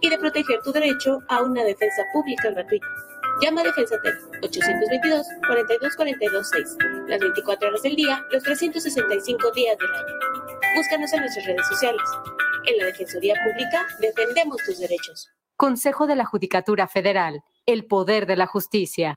y de proteger tu derecho a una defensa pública gratuita. Llama a Defensa Tel 822 42 42 6 las 24 horas del día, los 365 días del año. Búscanos en nuestras redes sociales. En la Defensoría Pública defendemos tus derechos. Consejo de la Judicatura Federal. El poder de la justicia.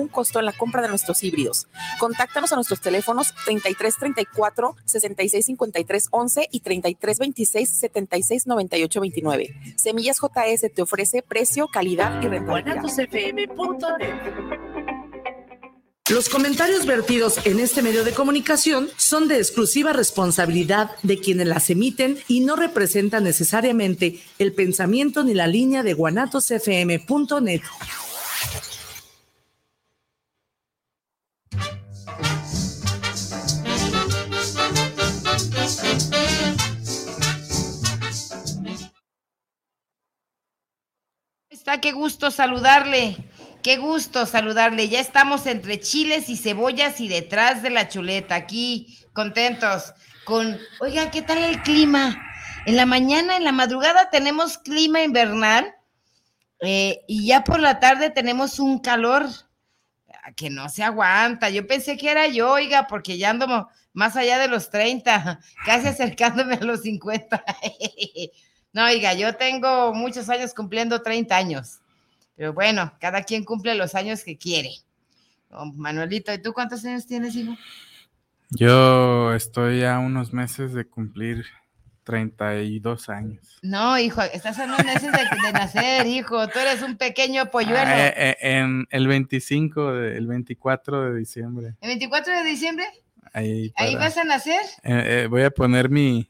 costo en la compra de nuestros híbridos. Contáctanos a nuestros teléfonos 33 34 66 53 11 y 33 26 76 98 29. Semillas JS te ofrece precio, calidad y rentabilidad. Los comentarios vertidos en este medio de comunicación son de exclusiva responsabilidad de quienes las emiten y no representan necesariamente el pensamiento ni la línea de guanatosfm.net. Qué gusto saludarle. Qué gusto saludarle. Ya estamos entre chiles y cebollas y detrás de la chuleta. Aquí contentos con, oiga, ¿qué tal el clima? En la mañana, en la madrugada tenemos clima invernal eh, y ya por la tarde tenemos un calor que no se aguanta. Yo pensé que era yo, oiga, porque ya ando más allá de los 30, casi acercándome a los 50. no, oiga, yo tengo muchos años cumpliendo 30 años. Pero bueno, cada quien cumple los años que quiere. Manuelito, ¿y tú cuántos años tienes, hijo? Yo estoy a unos meses de cumplir 32 años. No, hijo, estás a unos meses de, nacer, hijo. Tú eres un pequeño polluelo. Ah, eh, eh, en el 25, de, el 24 de diciembre. ¿El 24 de diciembre? Ahí, ¿Ahí vas a nacer? Eh, voy a poner mi,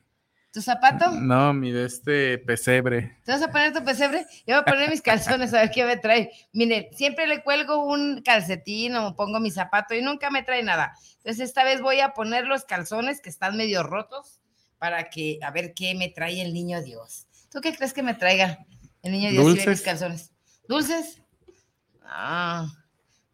¿Tu zapato? No, mi de este pesebre. ¿Te vas a poner tu pesebre? Yo voy a poner mis calzones a ver qué me trae. Mire, siempre le cuelgo un calcetín o pongo mi zapato y nunca me trae nada. Entonces esta vez voy a poner los calzones que están medio rotos para que a ver qué me trae el niño Dios. ¿Tú qué crees que me traiga el niño Dios ¿Dulces? mis calzones? ¿Dulces? Ah,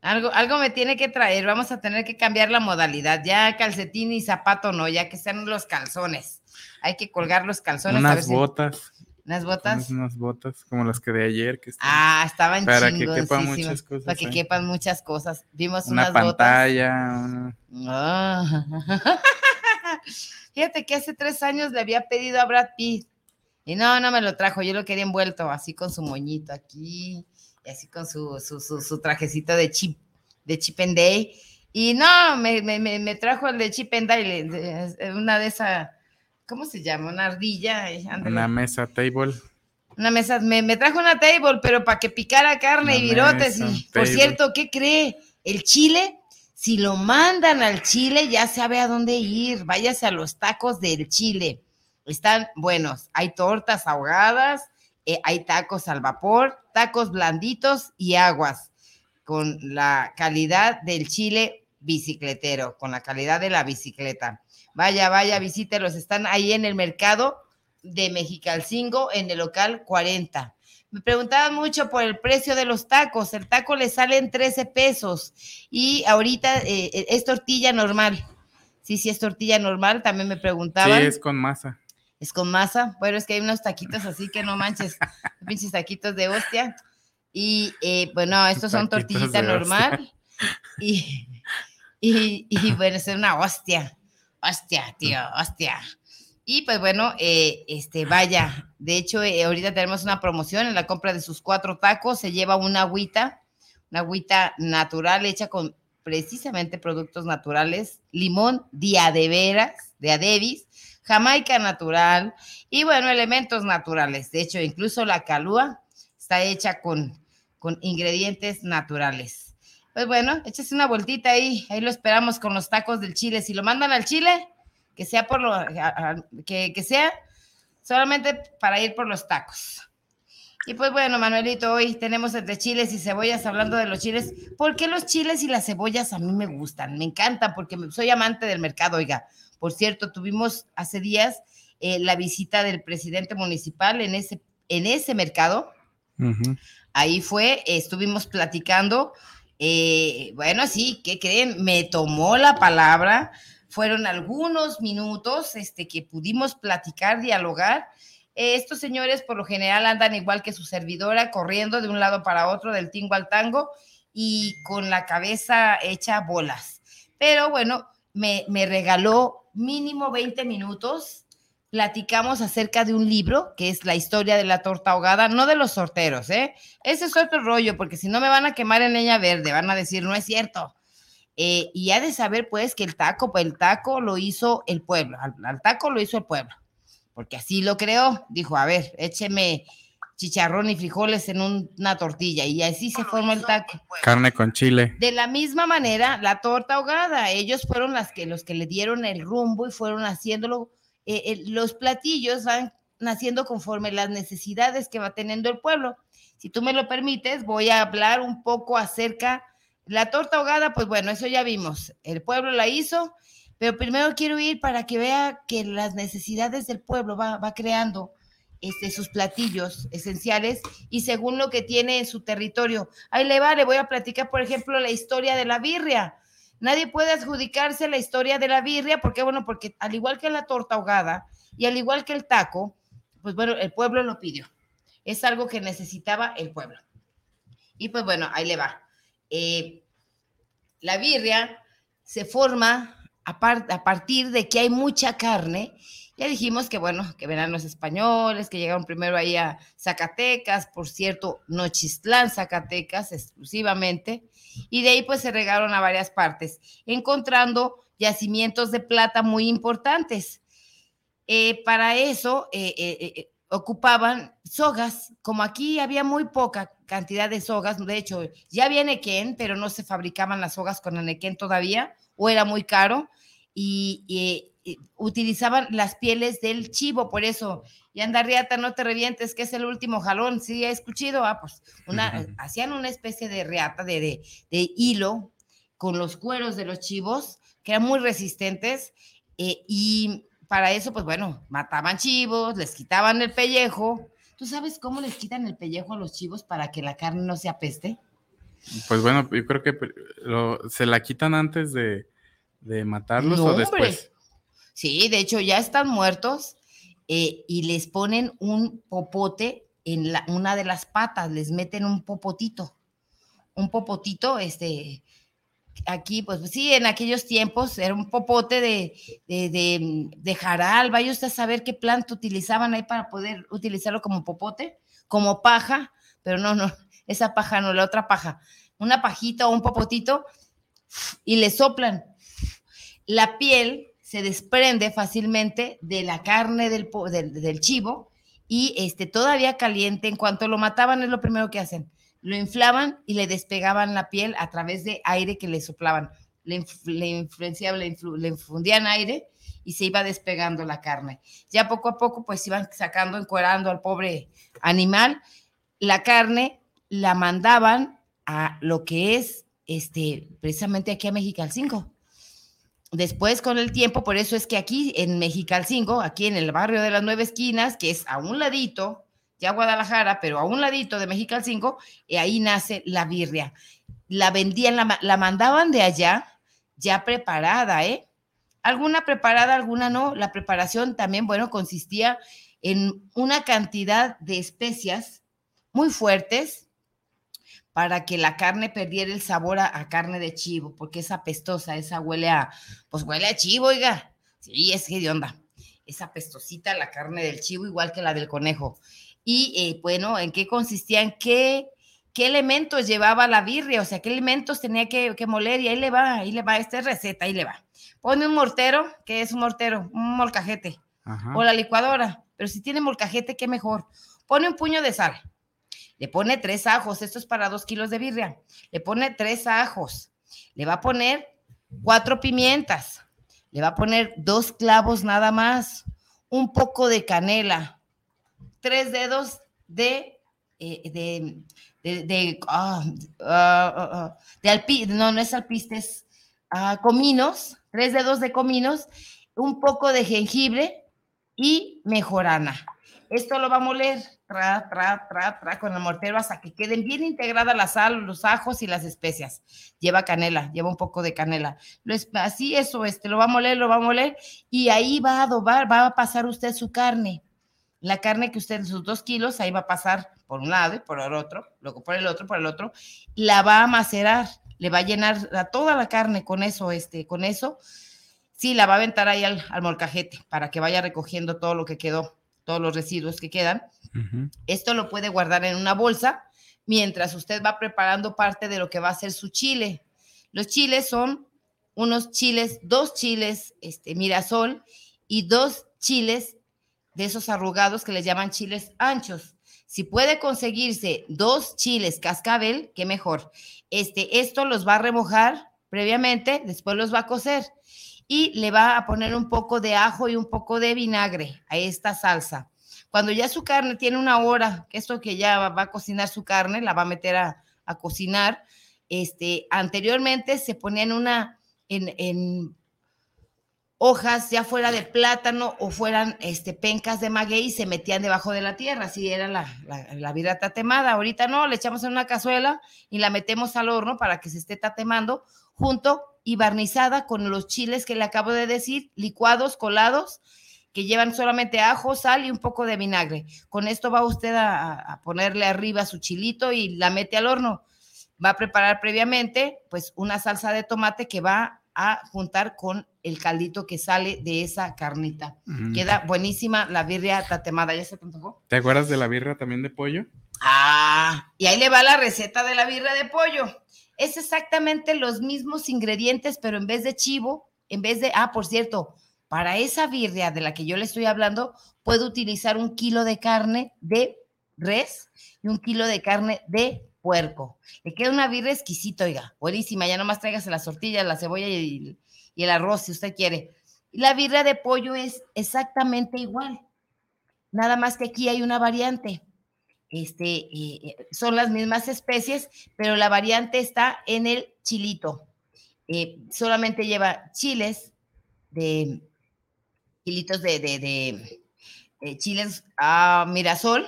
algo, algo me tiene que traer. Vamos a tener que cambiar la modalidad. Ya calcetín y zapato no, ya que sean los calzones hay que colgar los calzones. Unas a ver botas. Si... ¿Unas botas? Unas botas, como las que de ayer. Que estaban, ah, estaban Para que quepan muchas cosas. Para que ahí. quepan muchas cosas. Vimos una unas pantalla. Botas. Una... Oh. Fíjate que hace tres años le había pedido a Brad Pitt. Y no, no me lo trajo. Yo lo quería envuelto, así con su moñito aquí. Y así con su, su, su, su trajecito de chip, de chip and day. Y no, me, me, me trajo el de chip and day, una de esas ¿cómo se llama? Una ardilla. Ándale. Una mesa table. Una mesa, me, me trajo una table, pero para que picara carne una y virotes. Mesa, y, por cierto, ¿qué cree? El chile, si lo mandan al chile, ya sabe a dónde ir. Váyase a los tacos del chile. Están buenos. Hay tortas ahogadas, eh, hay tacos al vapor, tacos blanditos y aguas, con la calidad del chile bicicletero, con la calidad de la bicicleta. Vaya, vaya, visítelos. Están ahí en el mercado de Mexicalcingo, en el local 40. Me preguntaban mucho por el precio de los tacos. El taco le sale en 13 pesos y ahorita eh, es tortilla normal. Sí, sí, es tortilla normal. También me preguntaban. Sí, es con masa. Es con masa. Bueno, es que hay unos taquitos así que no manches, pinches taquitos de hostia. Y eh, bueno, estos son tortillita normal. Y, y, y bueno, es una hostia hostia, tío, hostia. Y pues bueno, eh, este, vaya, de hecho, eh, ahorita tenemos una promoción en la compra de sus cuatro tacos, se lleva una agüita, una agüita natural hecha con precisamente productos naturales, limón diadeveras, de Adevis, jamaica natural y bueno, elementos naturales. De hecho, incluso la calúa está hecha con, con ingredientes naturales. Pues bueno, échese una vueltita ahí, ahí lo esperamos con los tacos del Chile. Si lo mandan al Chile, que sea por lo, que, que sea solamente para ir por los tacos. Y pues bueno, Manuelito, hoy tenemos entre chiles y cebollas hablando de los chiles. ¿Por qué los chiles y las cebollas a mí me gustan? Me encantan porque soy amante del mercado, oiga. Por cierto, tuvimos hace días eh, la visita del presidente municipal en ese, en ese mercado. Ahí fue, estuvimos platicando. Eh, bueno, sí, ¿qué creen? Me tomó la palabra. Fueron algunos minutos este, que pudimos platicar, dialogar estos señores por lo general andan igual que su servidora, corriendo de un lado para otro, del tingo al tango y con la cabeza hecha bolas. Pero bueno, me, regaló mínimo 20 minutos. Platicamos acerca de un libro que es la historia de la torta ahogada, no de los sorteros, ¿eh? Ese es otro rollo, porque si no me van a quemar en leña verde, van a decir, no es cierto. Eh, y ha de saber, pues, que el taco, pues el taco lo hizo el pueblo, al taco lo hizo el pueblo porque así lo creó. Dijo, a ver, écheme chicharrón y frijoles en una tortilla y así se formó el taco. Carne con chile. De la misma manera, la torta ahogada, ellos fueron las que, los que le dieron el rumbo y fueron haciéndolo. Eh, eh, los platillos van naciendo conforme las necesidades que va teniendo el pueblo. Si tú me lo permites, voy a hablar un poco acerca la torta ahogada, pues bueno, eso ya vimos. El pueblo la hizo pero primero quiero ir para que vea que las necesidades del pueblo va, creando este, sus platillos esenciales y según lo que tiene en su territorio. Ahí le va, le voy a platicar, por ejemplo, la historia de la birria. Nadie puede adjudicarse la historia de la birria, porque bueno, porque al igual que la torta ahogada y al igual que el taco, pues bueno, el pueblo lo pidió. Es algo que necesitaba el pueblo. Y pues bueno, ahí le va. Eh, la birria se forma a, partir de que hay mucha carne, ya dijimos que, bueno, que verán los españoles, que llegaron primero ahí a Zacatecas, por cierto, Nochistlán, Zacatecas exclusivamente, y de ahí pues se regaron a varias partes, encontrando yacimientos de plata muy importantes. Eh, para eso eh, eh, ocupaban sogas, como aquí había muy poca cantidad de sogas, de hecho ya había nequén, pero no se fabricaban las sogas con nequén todavía, o era muy caro, y, utilizaban las pieles del chivo, por eso, y anda riata, no te revientes, que es el último jalón, sí, he escuchado, ah, pues, una, hacían una especie de reata de, de, de, hilo con los cueros de los chivos, que eran muy resistentes, eh, y para eso, pues bueno, mataban chivos, les quitaban el pellejo. ¿Tú sabes cómo les quitan el pellejo a los chivos para que la carne no se apeste? Pues bueno, yo creo que se la quitan antes de, de matarlos o después. Sí, de hecho ya están muertos eh, y les ponen un popote en la, una de las patas, les meten un popotito, un popotito, este, aquí, pues sí, en aquellos tiempos era un popote de, de, de, de jaral, vaya usted a saber qué planta utilizaban ahí para poder utilizarlo como popote, como paja, pero no, no, esa paja no, la otra paja, una pajita o un popotito, y le soplan, la piel se desprende fácilmente de la carne del, del, chivo y este, todavía caliente, en cuanto lo mataban es lo primero que hacen. Lo inflaban y le despegaban la piel a través de aire que le soplaban. Le, influenciaban, le, infundían aire y se iba despegando la carne. Ya poco a poco pues iban sacando, encuerando al pobre animal. La carne la mandaban a lo que es este, precisamente aquí a México 5 Después, con el tiempo, por eso es que aquí en Mexicalcingo, aquí en el barrio de las Nueve Esquinas, que es a un ladito, ya Guadalajara, pero a un ladito de Mexicalcingo, y ahí nace la birria. La vendían, la, la mandaban de allá ya preparada, ¿eh? Alguna preparada, alguna no. La preparación también, bueno, consistía en una cantidad de especias muy fuertes, para que la carne perdiera el sabor a, carne de chivo, porque es apestosa, esa huele a, pues huele a chivo, oiga. Sí, es que de onda. Es apestosita la carne del chivo, igual que la del conejo. Y eh, bueno, ¿en qué consistía? ¿En qué, qué elementos llevaba la birria? O sea, ¿qué elementos tenía que, moler? Y ahí le va, ahí le va, esta receta, ahí le va. Pone un mortero, que es un mortero? Un molcajete. O la licuadora. Pero si tiene molcajete, qué mejor. Pone un puño de sal le pone tres ajos, esto es para dos kilos de birria, le pone tres ajos, le va a poner cuatro pimientas, le va a poner dos clavos nada más, un poco de canela, tres dedos de eh, de, de, de, ah, ah, ah, alpi, no, no es alpistes, cominos, tres dedos de cominos, un poco de jengibre y mejorana. Esto lo va a moler tra, tra, tra, tra, con el mortero hasta que queden bien integradas la sal, los ajos y las especias. Lleva canela, lleva un poco de canela. así eso, este, lo va a moler, lo va a moler y ahí va a adobar, va a pasar usted su carne. La carne que usted, sus dos kilos, ahí va a pasar por un lado y por el otro, luego por el otro, por el otro, la va a macerar, le va a llenar toda la carne con eso, este, con eso. Sí, la va a aventar ahí al, al molcajete para que vaya recogiendo todo lo que quedó, todos los residuos que quedan esto lo puede guardar en una bolsa mientras usted va preparando parte de lo que va a ser su chile. Los chiles son unos chiles, dos chiles este, mirasol y dos chiles de esos arrugados que les llaman chiles anchos. Si puede conseguirse dos chiles cascabel, qué mejor. Este, esto los va a remojar previamente, después los va a cocer y le va a poner un poco de ajo y un poco de vinagre a esta salsa. Cuando ya su carne tiene una hora, que esto que ya va, a cocinar su carne, la va a meter a, cocinar, este, anteriormente se ponían una, en, hojas ya fuera de plátano o fueran este, pencas de maguey y se metían debajo de la tierra, así era la, la, vida tatemada. Ahorita no, le echamos en una cazuela y la metemos al horno para que se esté tatemando junto y barnizada con los chiles que le acabo de decir, licuados, colados, que llevan solamente ajo, sal y un poco de vinagre. Con esto va usted a, ponerle arriba su chilito y la mete al horno. Va a preparar previamente pues una salsa de tomate que va a juntar con el caldito que sale de esa carnita. Queda buenísima la birria tatemada. ¿Ya se te ¿Te acuerdas de la birria también de pollo? Ah, y ahí le va la receta de la birria de pollo. Es exactamente los mismos ingredientes, pero en vez de chivo, en vez de, ah, por cierto, para esa birria de la que yo le estoy hablando, puedo utilizar un kilo de carne de res y un kilo de carne de puerco. Le queda una birria exquisita, oiga, buenísima. Ya nomás tráigase las tortillas, la cebolla y, el arroz si usted quiere. la birria de pollo es exactamente igual. Nada más que aquí hay una variante. Este, eh, eh, son las mismas especies, pero la variante está en el chilito. Eh, solamente lleva chiles de kilitos de, chiles a mirasol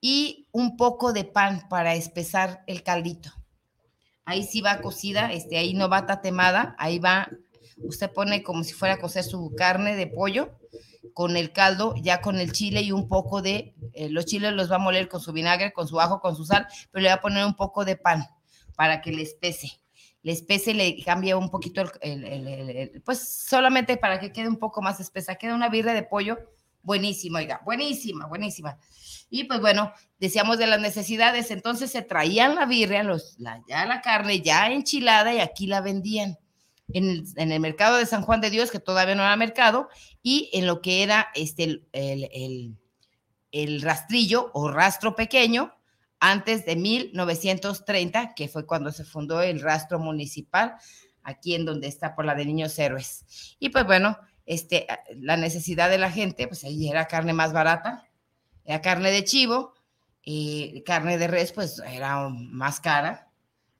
y un poco de pan para espesar el caldito. Ahí sí va cocida, este, ahí no va tatemada, ahí va, usted pone como si fuera a cocer su carne de pollo con el caldo, ya con el chile y un poco de, eh, los chiles los va a moler con su vinagre, con su ajo, con su sal, pero le va a poner un poco de pan para que le espese le espese, le cambia un poquito el, pues solamente para que quede un poco más espesa. Queda una birra de pollo buenísima, oiga, buenísima, buenísima. Y pues bueno, decíamos de las necesidades, entonces se traían la birria, los, ya la carne ya enchilada y aquí la vendían. En el, mercado de San Juan de Dios, que todavía no era mercado, y en lo que era este, el, el, el rastrillo o rastro pequeño, antes de 1930, que fue cuando se fundó el rastro municipal, aquí en donde está por la de Niños Héroes. Y pues bueno, este, la necesidad de la gente, pues ahí era carne más barata, era carne de chivo, y carne de res, pues era más cara,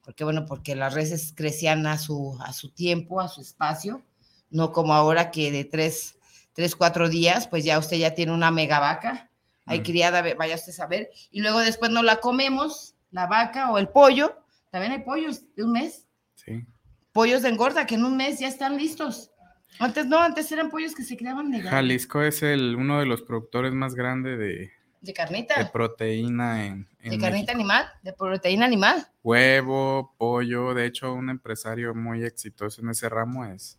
porque bueno, porque las reses crecían a su, a su tiempo, a su espacio, no como ahora que de tres, tres, cuatro días, pues ya usted ya tiene una mega vaca hay criada, vaya usted a saber, y luego después no la comemos, la vaca o el pollo, también hay pollos de un mes. Sí. Pollos de engorda que en un mes ya están listos. Antes no, antes eran pollos que se criaban de Jalisco es el, uno de los productores más grandes de, de carnita. De proteína en. de carnita animal, de proteína animal. Huevo, pollo. De hecho, un empresario muy exitoso en ese ramo es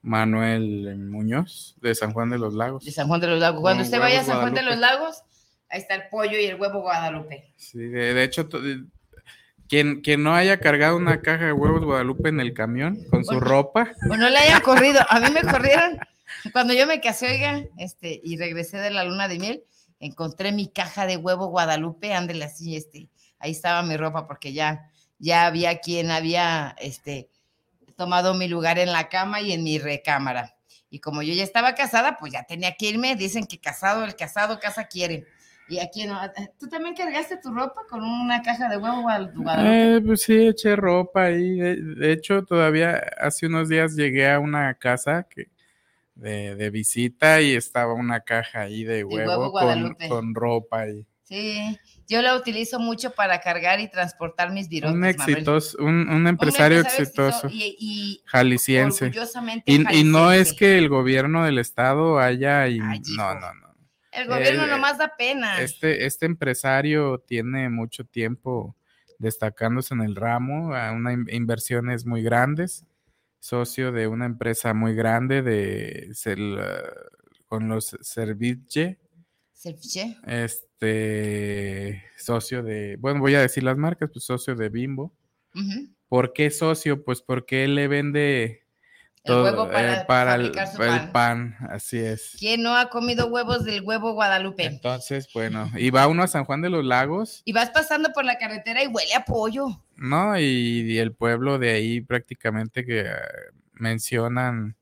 Manuel Muñoz, de San Juan de los Lagos. De San Juan de los Lagos. Cuando usted vaya a San Juan de los Lagos, ahí está el pollo y el huevo Guadalupe. Sí, de, hecho, quien, quien, no haya cargado una caja de huevos Guadalupe en el camión con su ropa. O no le haya corrido. A mí me corrieron cuando yo me casé, oiga, este, y regresé de la luna de miel, encontré mi caja de huevo Guadalupe, ándele así, este, ahí estaba mi ropa porque ya, ya había quien había, este, tomado mi lugar en la cama y en mi recámara. Y como yo ya estaba casada, pues ya tenía que irme. Dicen que casado, el casado casa quiere. Y aquí no. ¿Tú también cargaste tu ropa con una caja de huevo Guadalupe? Eh, pues sí, eché ropa ahí. De, hecho, todavía hace unos días llegué a una casa que, de, visita y estaba una caja ahí de huevo, con, con, ropa ahí. Sí, yo la utilizo mucho para cargar y transportar mis virotes. Un exitoso, un, empresario exitoso, y, jalisciense. Y, y, no es que el gobierno del estado haya... no, no, no. El gobierno nomás da pena. Este, este empresario tiene mucho tiempo destacándose en el ramo, una inversiones muy grandes, socio de una empresa muy grande de con los Serviche. Serviche. Este socio de, bueno, voy a decir las marcas, pues socio de Bimbo. ¿Por qué socio? Pues porque él le vende el huevo eh, para, el, pan. así es. ¿Quién no ha comido huevos del huevo Guadalupe? Entonces, bueno, y va uno a San Juan de los Lagos. Y vas pasando por la carretera y huele a pollo. No, y, el pueblo de ahí prácticamente que eh, mencionan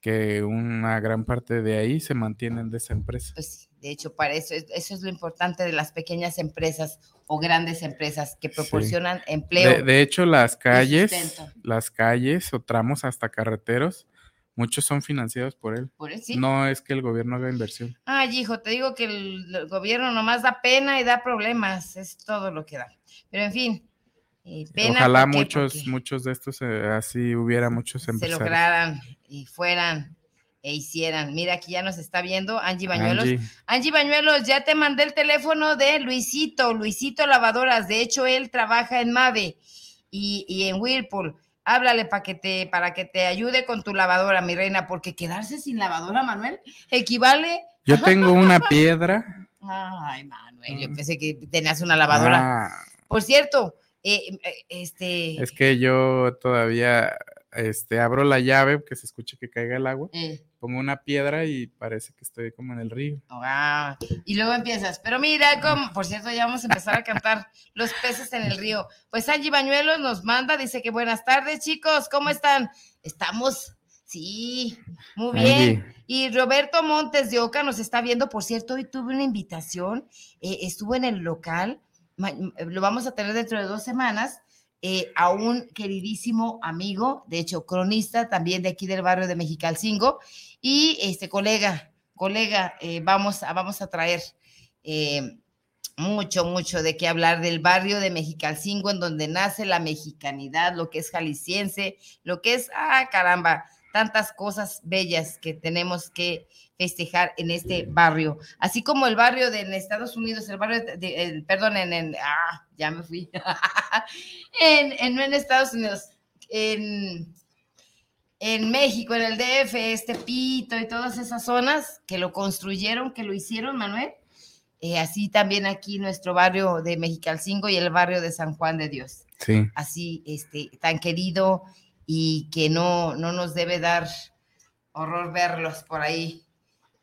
que una gran parte de ahí se mantienen de esa empresa. Pues de hecho, para eso, eso es lo importante de las pequeñas empresas o grandes empresas que proporcionan empleo. De, hecho, las calles, las calles o tramos hasta carreteros, muchos son financiados por él. ¿Por él No es que el gobierno haga inversión. Ay, hijo, te digo que el, gobierno nomás da pena y da problemas, es todo lo que da. Pero en fin. Eh, Ojalá muchos, muchos de estos eh, así hubiera muchos empresarios. Se lograran y fueran e hicieran. Mira, aquí ya nos está viendo Angie Bañuelos. Angie. Bañuelos, ya te mandé el teléfono de Luisito, Luisito Lavadoras. De hecho, él trabaja en Mave y, en Whirlpool. Háblale para que te, para que te ayude con tu lavadora, mi reina, porque quedarse sin lavadora, Manuel, equivale. Yo tengo una piedra. Ay, Manuel, yo mm. pensé que tenías una lavadora. Ah. Por cierto, eh, eh, este. Es que yo todavía este, abro la llave, que se escuche que caiga el agua, eh. pongo una piedra y parece que estoy como en el río. Y luego empiezas, pero mira, como, por cierto, ya vamos a empezar a cantar los peces en el río. Pues Angie Bañuelos nos manda, dice que buenas tardes, chicos, ¿cómo están? Estamos, sí, muy bien. Y Roberto Montes de Oca nos está viendo, por cierto, hoy tuve una invitación, eh, estuvo en el local, lo vamos a tener dentro de dos semanas eh, a un queridísimo amigo, de hecho, cronista también de aquí del barrio de Mexicalcingo, y este colega, colega, eh, vamos, a, vamos a traer eh, mucho, mucho de qué hablar del barrio de Mexicalcingo, en donde nace la mexicanidad, lo que es jalisciense, lo que es, ah, caramba, tantas cosas bellas que tenemos que festejar en este barrio. Así como el barrio de en Estados Unidos, el barrio de, perdón, en, ah, ya me fui, en, no en Estados Unidos, en, en México, en el DF, este Pito y todas esas zonas que lo construyeron, que lo hicieron, Manuel. Eh, así también aquí nuestro barrio de Mexicalcingo y el barrio de San Juan de Dios. Sí. Así, este, tan querido y que no, no nos debe dar horror verlos por ahí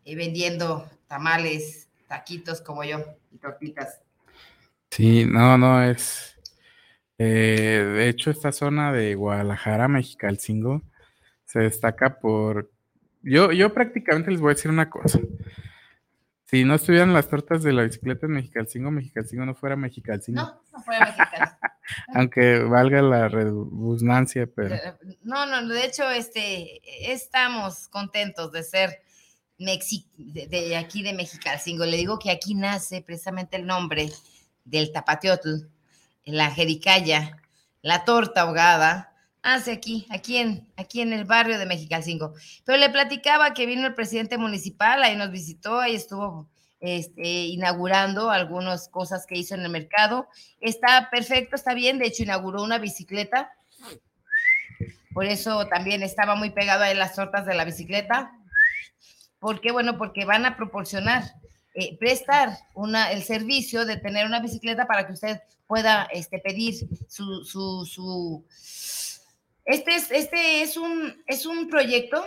eh, vendiendo tamales, taquitos como yo y tortitas. Sí, no, no, es... Eh, de hecho, esta zona de Guadalajara, Mexicalcingo, se destaca por... Yo, yo prácticamente les voy a decir una cosa. Si no estuvieran las tortas de la bicicleta en Mexicalcingo, Mexicalcingo no fuera Mexicalcingo. No, no fuera Mexicalcingo. Aunque valga la redundancia, pero. No, no, de hecho, este, estamos contentos de ser de, aquí de Mexicalcingo. Le digo que aquí nace precisamente el nombre del tapateotl, la jericaya, la torta ahogada, hace aquí, aquí en, aquí en el barrio de Mexicalcingo. Pero le platicaba que vino el presidente municipal, ahí nos visitó, ahí estuvo este, inaugurando algunas cosas que hizo en el mercado. Está perfecto, está bien. De hecho, inauguró una bicicleta. Por eso también estaba muy pegado a las tortas de la bicicleta. ¿Por qué? Bueno, porque van a proporcionar, eh, prestar una, el servicio de tener una bicicleta para que usted pueda este, pedir su, su. Este, es, este es, un, es un proyecto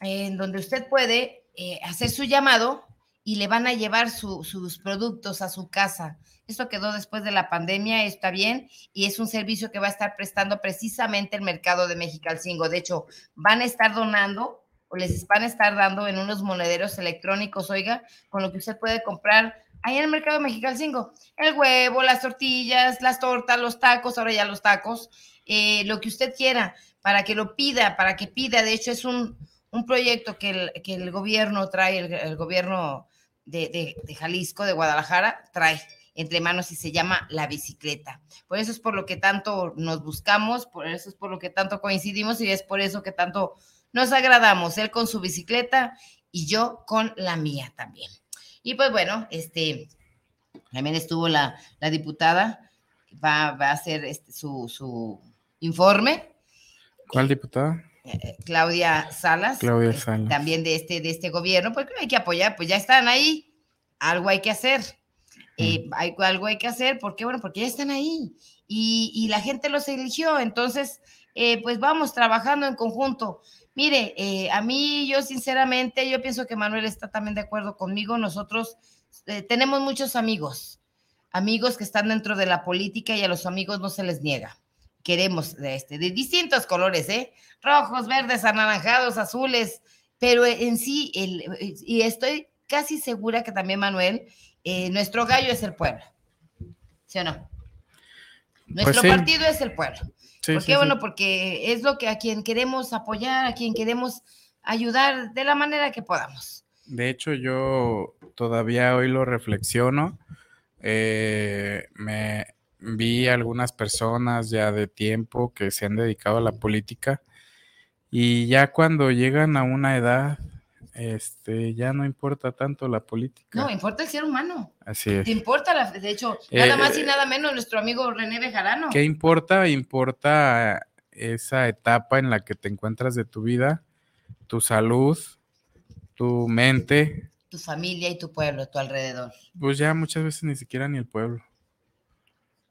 en donde usted puede eh, hacer su llamado y le van a llevar sus productos a su casa. Esto quedó después de la pandemia, está bien, y es un servicio que va a estar prestando precisamente el mercado de Mexicalcingo. De hecho, van a estar donando o les van a estar dando en unos monederos electrónicos, oiga, con lo que usted puede comprar ahí en el mercado Mexicalcingo. El huevo, las tortillas, las tortas, los tacos, ahora ya los tacos, eh, lo que usted quiera, para que lo pida, para que pida. De hecho, es un, un proyecto que el, que el gobierno trae, el, gobierno de, de, Jalisco, de Guadalajara, trae entre manos y se llama la bicicleta. Por eso es por lo que tanto nos buscamos, por eso es por lo que tanto coincidimos y es por eso que tanto nos agradamos, él con su bicicleta y yo con la mía también. Y pues bueno, este, también estuvo la, la diputada, va, va, a hacer este, su, su, informe. ¿Cuál diputada? Eh, eh, Claudia Salas. Claudia este, Salas. También de este, de este gobierno, porque hay que apoyar, pues ya están ahí, algo hay que hacer. Eh, hay, algo hay que hacer, ¿por qué? Bueno, porque ya están ahí y, y la gente los eligió, entonces, pues vamos trabajando en conjunto. Mire, eh, a mí yo sinceramente, yo pienso que Manuel está también de acuerdo conmigo. Nosotros eh, tenemos muchos amigos, amigos que están dentro de la política y a los amigos no se les niega. Queremos de, este, de distintos colores, ¿eh? Rojos, verdes, anaranjados, azules, pero en sí, el, y estoy casi segura que también Manuel, eh, nuestro gallo es el pueblo. ¿Sí o no? Pues nuestro partido es el pueblo. ¿Por qué? bueno, porque es lo que a quien queremos apoyar, a quien queremos ayudar de la manera que podamos. De hecho, yo todavía hoy lo reflexiono. Eh, me vi algunas personas ya de tiempo que se han dedicado a la política y ya cuando llegan a una edad este, ya no importa tanto la política. No, importa el ser humano. Así es. Te importa, la, de hecho, nada más y eh, nada menos nuestro amigo René Bejarano. ¿Qué importa? Importa esa etapa en la que te encuentras de tu vida, tu salud, tu mente. Tu familia y tu pueblo, tu alrededor. Pues ya muchas veces ni siquiera ni el pueblo.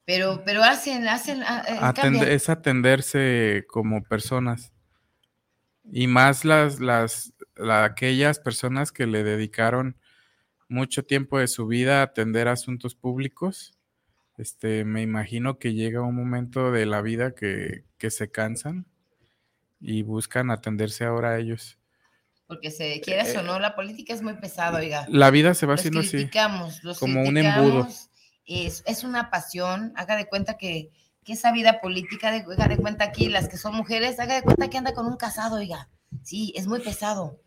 Pero, pero hacen, hacen. Ah, eh, es atenderse como personas. Y más las, las, aquellas personas que le dedicaron mucho tiempo de su vida a atender asuntos públicos. Este, me imagino que llega un momento de la vida que, se cansan y buscan atenderse ahora a ellos. Porque se quieras o no, la política es muy pesada, oiga. La vida se va haciendo así. Los como un embudo. Es, es, una pasión. Haga de cuenta que que esa vida política, de, haga de cuenta aquí, las que son mujeres, haga de cuenta que anda con un casado, oiga. Sí, es muy pesado.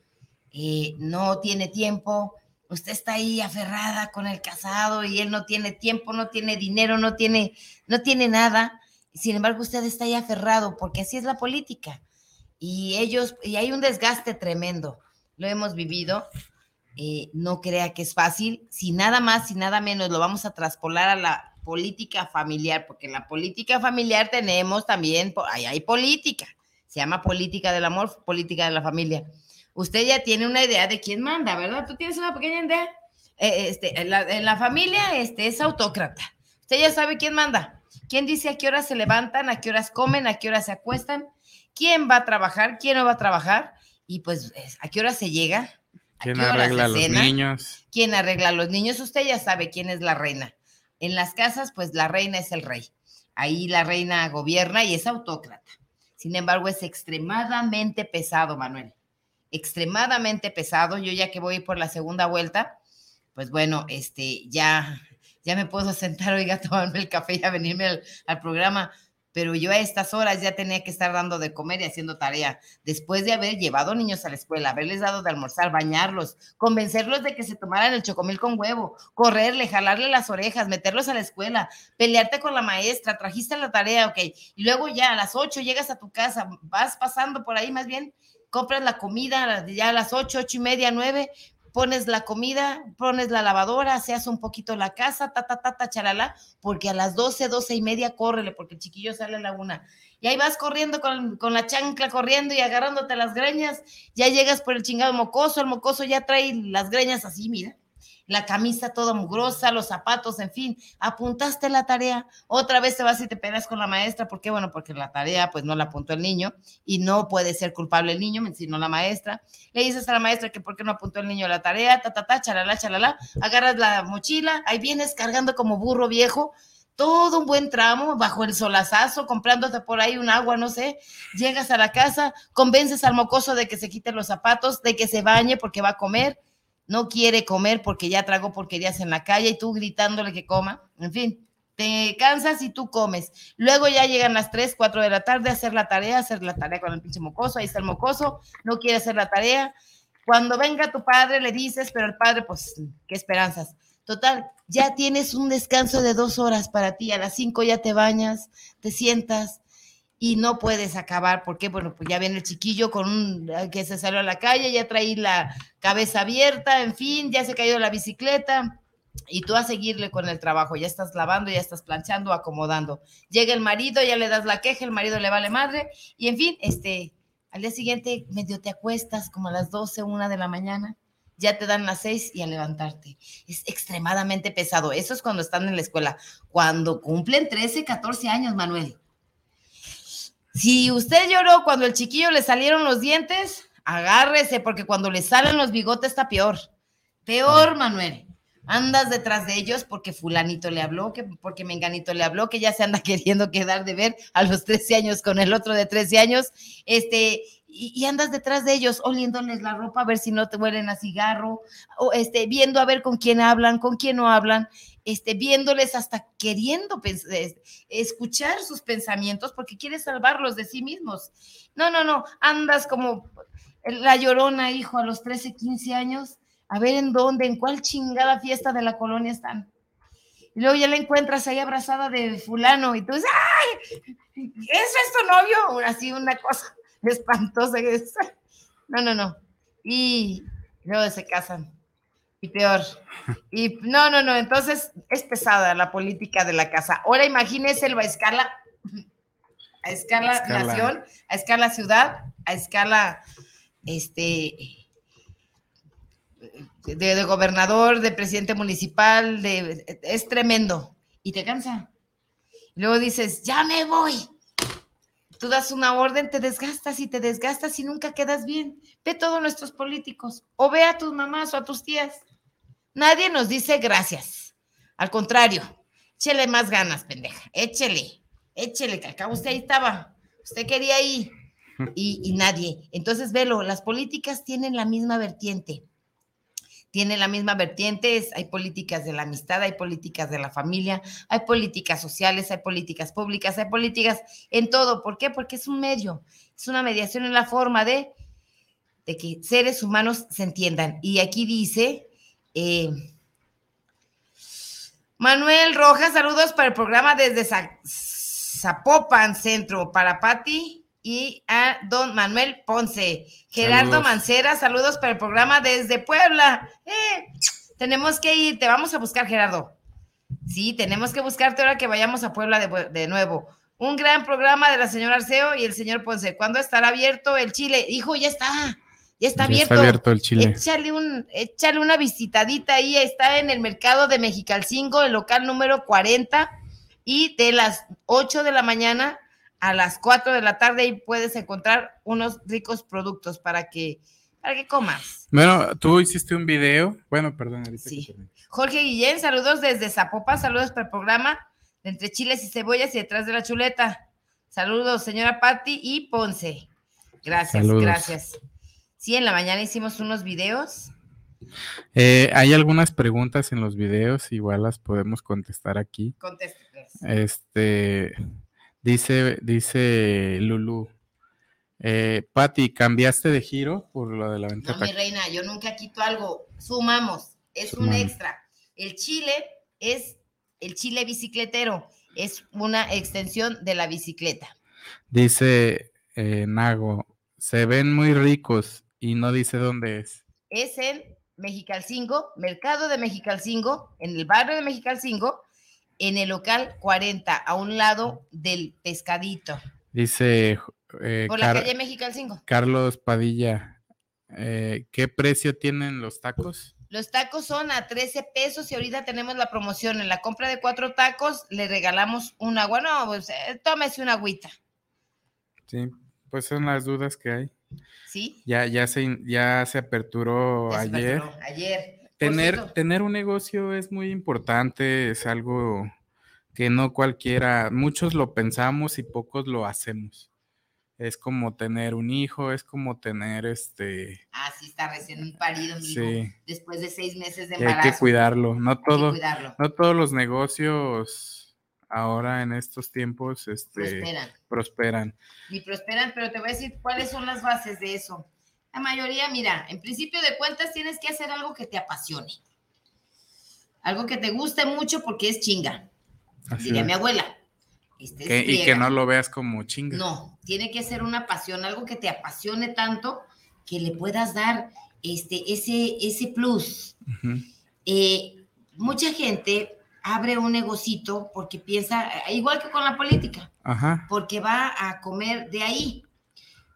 Eh, no tiene tiempo, usted está ahí aferrada con el casado y él no tiene tiempo, no tiene dinero, no tiene, no tiene nada. Sin embargo, usted está ahí aferrado porque así es la política. Y ellos, y hay un desgaste tremendo. Lo hemos vivido. Eh, no crea que es fácil. Si nada más, y nada menos lo vamos a traspolar a la política familiar, porque en la política familiar tenemos también, ahí hay política, se llama política del amor, política de la familia. Usted ya tiene una idea de quién manda, ¿verdad? ¿Tú tienes una pequeña idea? Eh, este, en, la, familia este, es autócrata. Usted ya sabe quién manda. ¿Quién dice a qué horas se levantan, a qué horas comen, a qué horas se acuestan? ¿Quién va a trabajar? ¿Quién no va a trabajar? Y pues, ¿a qué hora se llega? ¿Quién arregla a los niños? ¿Quién arregla a los niños? Usted ya sabe quién es la reina. En las casas, pues la reina es el rey. Ahí la reina gobierna y es autócrata. Sin embargo, es extremadamente pesado, Manuel. Extremadamente pesado. Yo ya que voy por la segunda vuelta, pues bueno, este, ya, ya me puedo sentar, oiga, tomarme el café y a venirme al, al programa pero yo a estas horas ya tenía que estar dando de comer y haciendo tarea, después de haber llevado niños a la escuela, haberles dado de almorzar, bañarlos, convencerlos de que se tomaran el chocomil con huevo, correrle, jalarle las orejas, meterlos a la escuela, pelearte con la maestra, trajiste la tarea, ok, y luego ya a las ocho llegas a tu casa, vas pasando por ahí más bien, compras la comida ya a las ocho, ocho y media, nueve, pones la comida, pones la lavadora, se hace un poquito la casa, ta, ta, ta, ta, chalala, porque a las 12, 12 y media córrele, porque el chiquillo sale a la una. Y ahí vas corriendo con, con, la chancla, corriendo y agarrándote las greñas, ya llegas por el chingado mocoso, el mocoso ya trae las greñas así, mira, la camisa toda mugrosa, los zapatos, en fin, apuntaste la tarea, otra vez te vas y te peleas con la maestra, ¿por qué? Bueno, porque la tarea pues no la apuntó el niño y no puede ser culpable el niño, sino la maestra. Le dices a la maestra que por qué no apuntó el niño la tarea, ta, ta, ta, chalala, chalala, agarras la mochila, ahí vienes cargando como burro viejo, todo un buen tramo bajo el solazazo, comprándote por ahí un agua, no sé, llegas a la casa, convences al mocoso de que se quite los zapatos, de que se bañe porque va a comer, no quiere comer porque ya tragó porquerías en la calle y tú gritándole que coma, en fin, te cansas y tú comes. Luego ya llegan las 3, 4 de la tarde a hacer la tarea, hacer la tarea con el pinche mocoso, ahí está el mocoso, no quiere hacer la tarea. Cuando venga tu padre le dices, pero el padre, pues, qué esperanzas. Total, ya tienes un descanso de dos horas para ti, a las 5 ya te bañas, te sientas, y no puedes acabar, porque bueno, pues ya viene el chiquillo con un que se salió a la calle, ya trae la cabeza abierta, en fin, ya se cayó la bicicleta y tú a seguirle con el trabajo, ya estás lavando, ya estás planchando, acomodando. Llega el marido, ya le das la queja, el marido le vale madre y en fin, este, al día siguiente medio te acuestas como a las 12, una de la mañana, ya te dan las 6 y a levantarte. Es extremadamente pesado. Eso es cuando están en la escuela. Cuando cumplen 13, 14 años, Manuel si usted lloró cuando el chiquillo le salieron los dientes, agárrese, porque cuando le salen los bigotes está peor. Peor, Manuel. Andas detrás de ellos porque fulanito le habló, que porque menganito le habló, que ya se anda queriendo quedar de ver a los 13 años con el otro de 13 años, este, y, andas detrás de ellos oliéndoles la ropa a ver si no te huelen a cigarro, o este, viendo a ver con quién hablan, con quién no hablan, este, viéndoles hasta queriendo escuchar sus pensamientos porque quieres salvarlos de sí mismos. No, no, no, andas como la llorona, hijo, a los 13, 15 años, a ver en dónde, en cuál chingada fiesta de la colonia están. Y luego ya la encuentras ahí abrazada de fulano y tú dices, ¡ay! ¿Eso es tu novio? Así una cosa espantosa. No, no, no. Y luego se casan y peor. Y no, no, no, entonces es pesada la política de la casa. Ahora imagínese el a escala, a escala, nación, a escala ciudad, a escala este de, gobernador, de presidente municipal, de, es tremendo. Y te cansa. luego dices, ya me voy. Tú das una orden, te desgastas y te desgastas y nunca quedas bien. Ve todos nuestros políticos o ve a tus mamás o a tus tías Nadie nos dice gracias. Al contrario, échele más ganas, pendeja. Échele, échele, que acá usted ahí estaba. Usted quería ir y, y nadie. Entonces, velo, las políticas tienen la misma vertiente. Tienen la misma vertiente, hay políticas de la amistad, hay políticas de la familia, hay políticas sociales, hay políticas públicas, hay políticas en todo. ¿Por qué? Porque es un medio, es una mediación en la forma de, de que seres humanos se entiendan. Y aquí dice, eh, Manuel Rojas, saludos para el programa desde Zapopan Centro, para Patti y a don Manuel Ponce. Gerardo Mancera, saludos para el programa desde Puebla. Eh, tenemos que ir, te vamos a buscar, Gerardo. Sí, tenemos que buscarte ahora que vayamos a Puebla de, de nuevo. Un gran programa de la señora Arceo y el señor Ponce. ¿Cuándo estará abierto el Chile? Hijo, ya está. Ya está abierto. Está abierto el Chile. Échale, un, échale una visitadita ahí. Está en el mercado de Mexicalcingo, el local número 40. Y de las 8 de la mañana a las 4 de la tarde ahí puedes encontrar unos ricos productos para que, para que comas. Bueno, tú hiciste un video. Bueno, perdón. sí. Jorge Guillén, saludos desde Zapopan. Saludos para el programa de Entre Chiles y Cebollas y detrás de la chuleta. Saludos, señora Patti y Ponce. Gracias, gracias. Sí, en la mañana hicimos unos videos. Eh, hay algunas preguntas en los videos, igual las podemos contestar aquí. Contésteles. Este, dice, dice Lulu. Eh, Patti, ¿cambiaste de giro por lo de la venta? No, mi reina, yo nunca quito algo. Sumamos, es un extra. El chile es el chile bicicletero, es una extensión de la bicicleta. Dice eh, Nago, se ven muy ricos y no dice dónde es. Es en Mexicalcingo, Mercado de Mexicalcingo, en el barrio de Mexicalcingo, en el local 40, a un lado del pescadito. Dice. Eh, Por la calle Mexicalcingo. Carlos Padilla, eh, ¿qué precio tienen los tacos? Los tacos son a 13 pesos y ahorita tenemos la promoción. En la compra de cuatro tacos le regalamos un agua. No, pues eh, tómese una agüita. Sí, pues son las dudas que hay. Sí. Ya, ya se, ya se aperturó ayer. ayer. Tener, tener un negocio es muy importante, es algo que no cualquiera, muchos lo pensamos y pocos lo hacemos. es como tener un hijo, es como tener este... Ah, sí, está recién parido mi hijo, después de seis meses de y embarazo. hay que cuidarlo. No Hay que todo, cuidarlo. no todos los negocios ahora en estos tiempos este, Prosperan. prosperan. Ni prosperan, pero te voy a decir cuáles son las bases de eso. La mayoría, mira, en principio de cuentas tienes que hacer algo que te apasione. Algo que te guste mucho porque es chinga. Así Diría es. mi abuela. Este Que- y que no lo veas como chinga. No, tiene que ser una pasión, algo que te apasione tanto que le puedas dar este, ese, ese plus. Eh, mucha gente abre un negocito porque piensa, igual que con la política, Ajá. porque va a comer de ahí.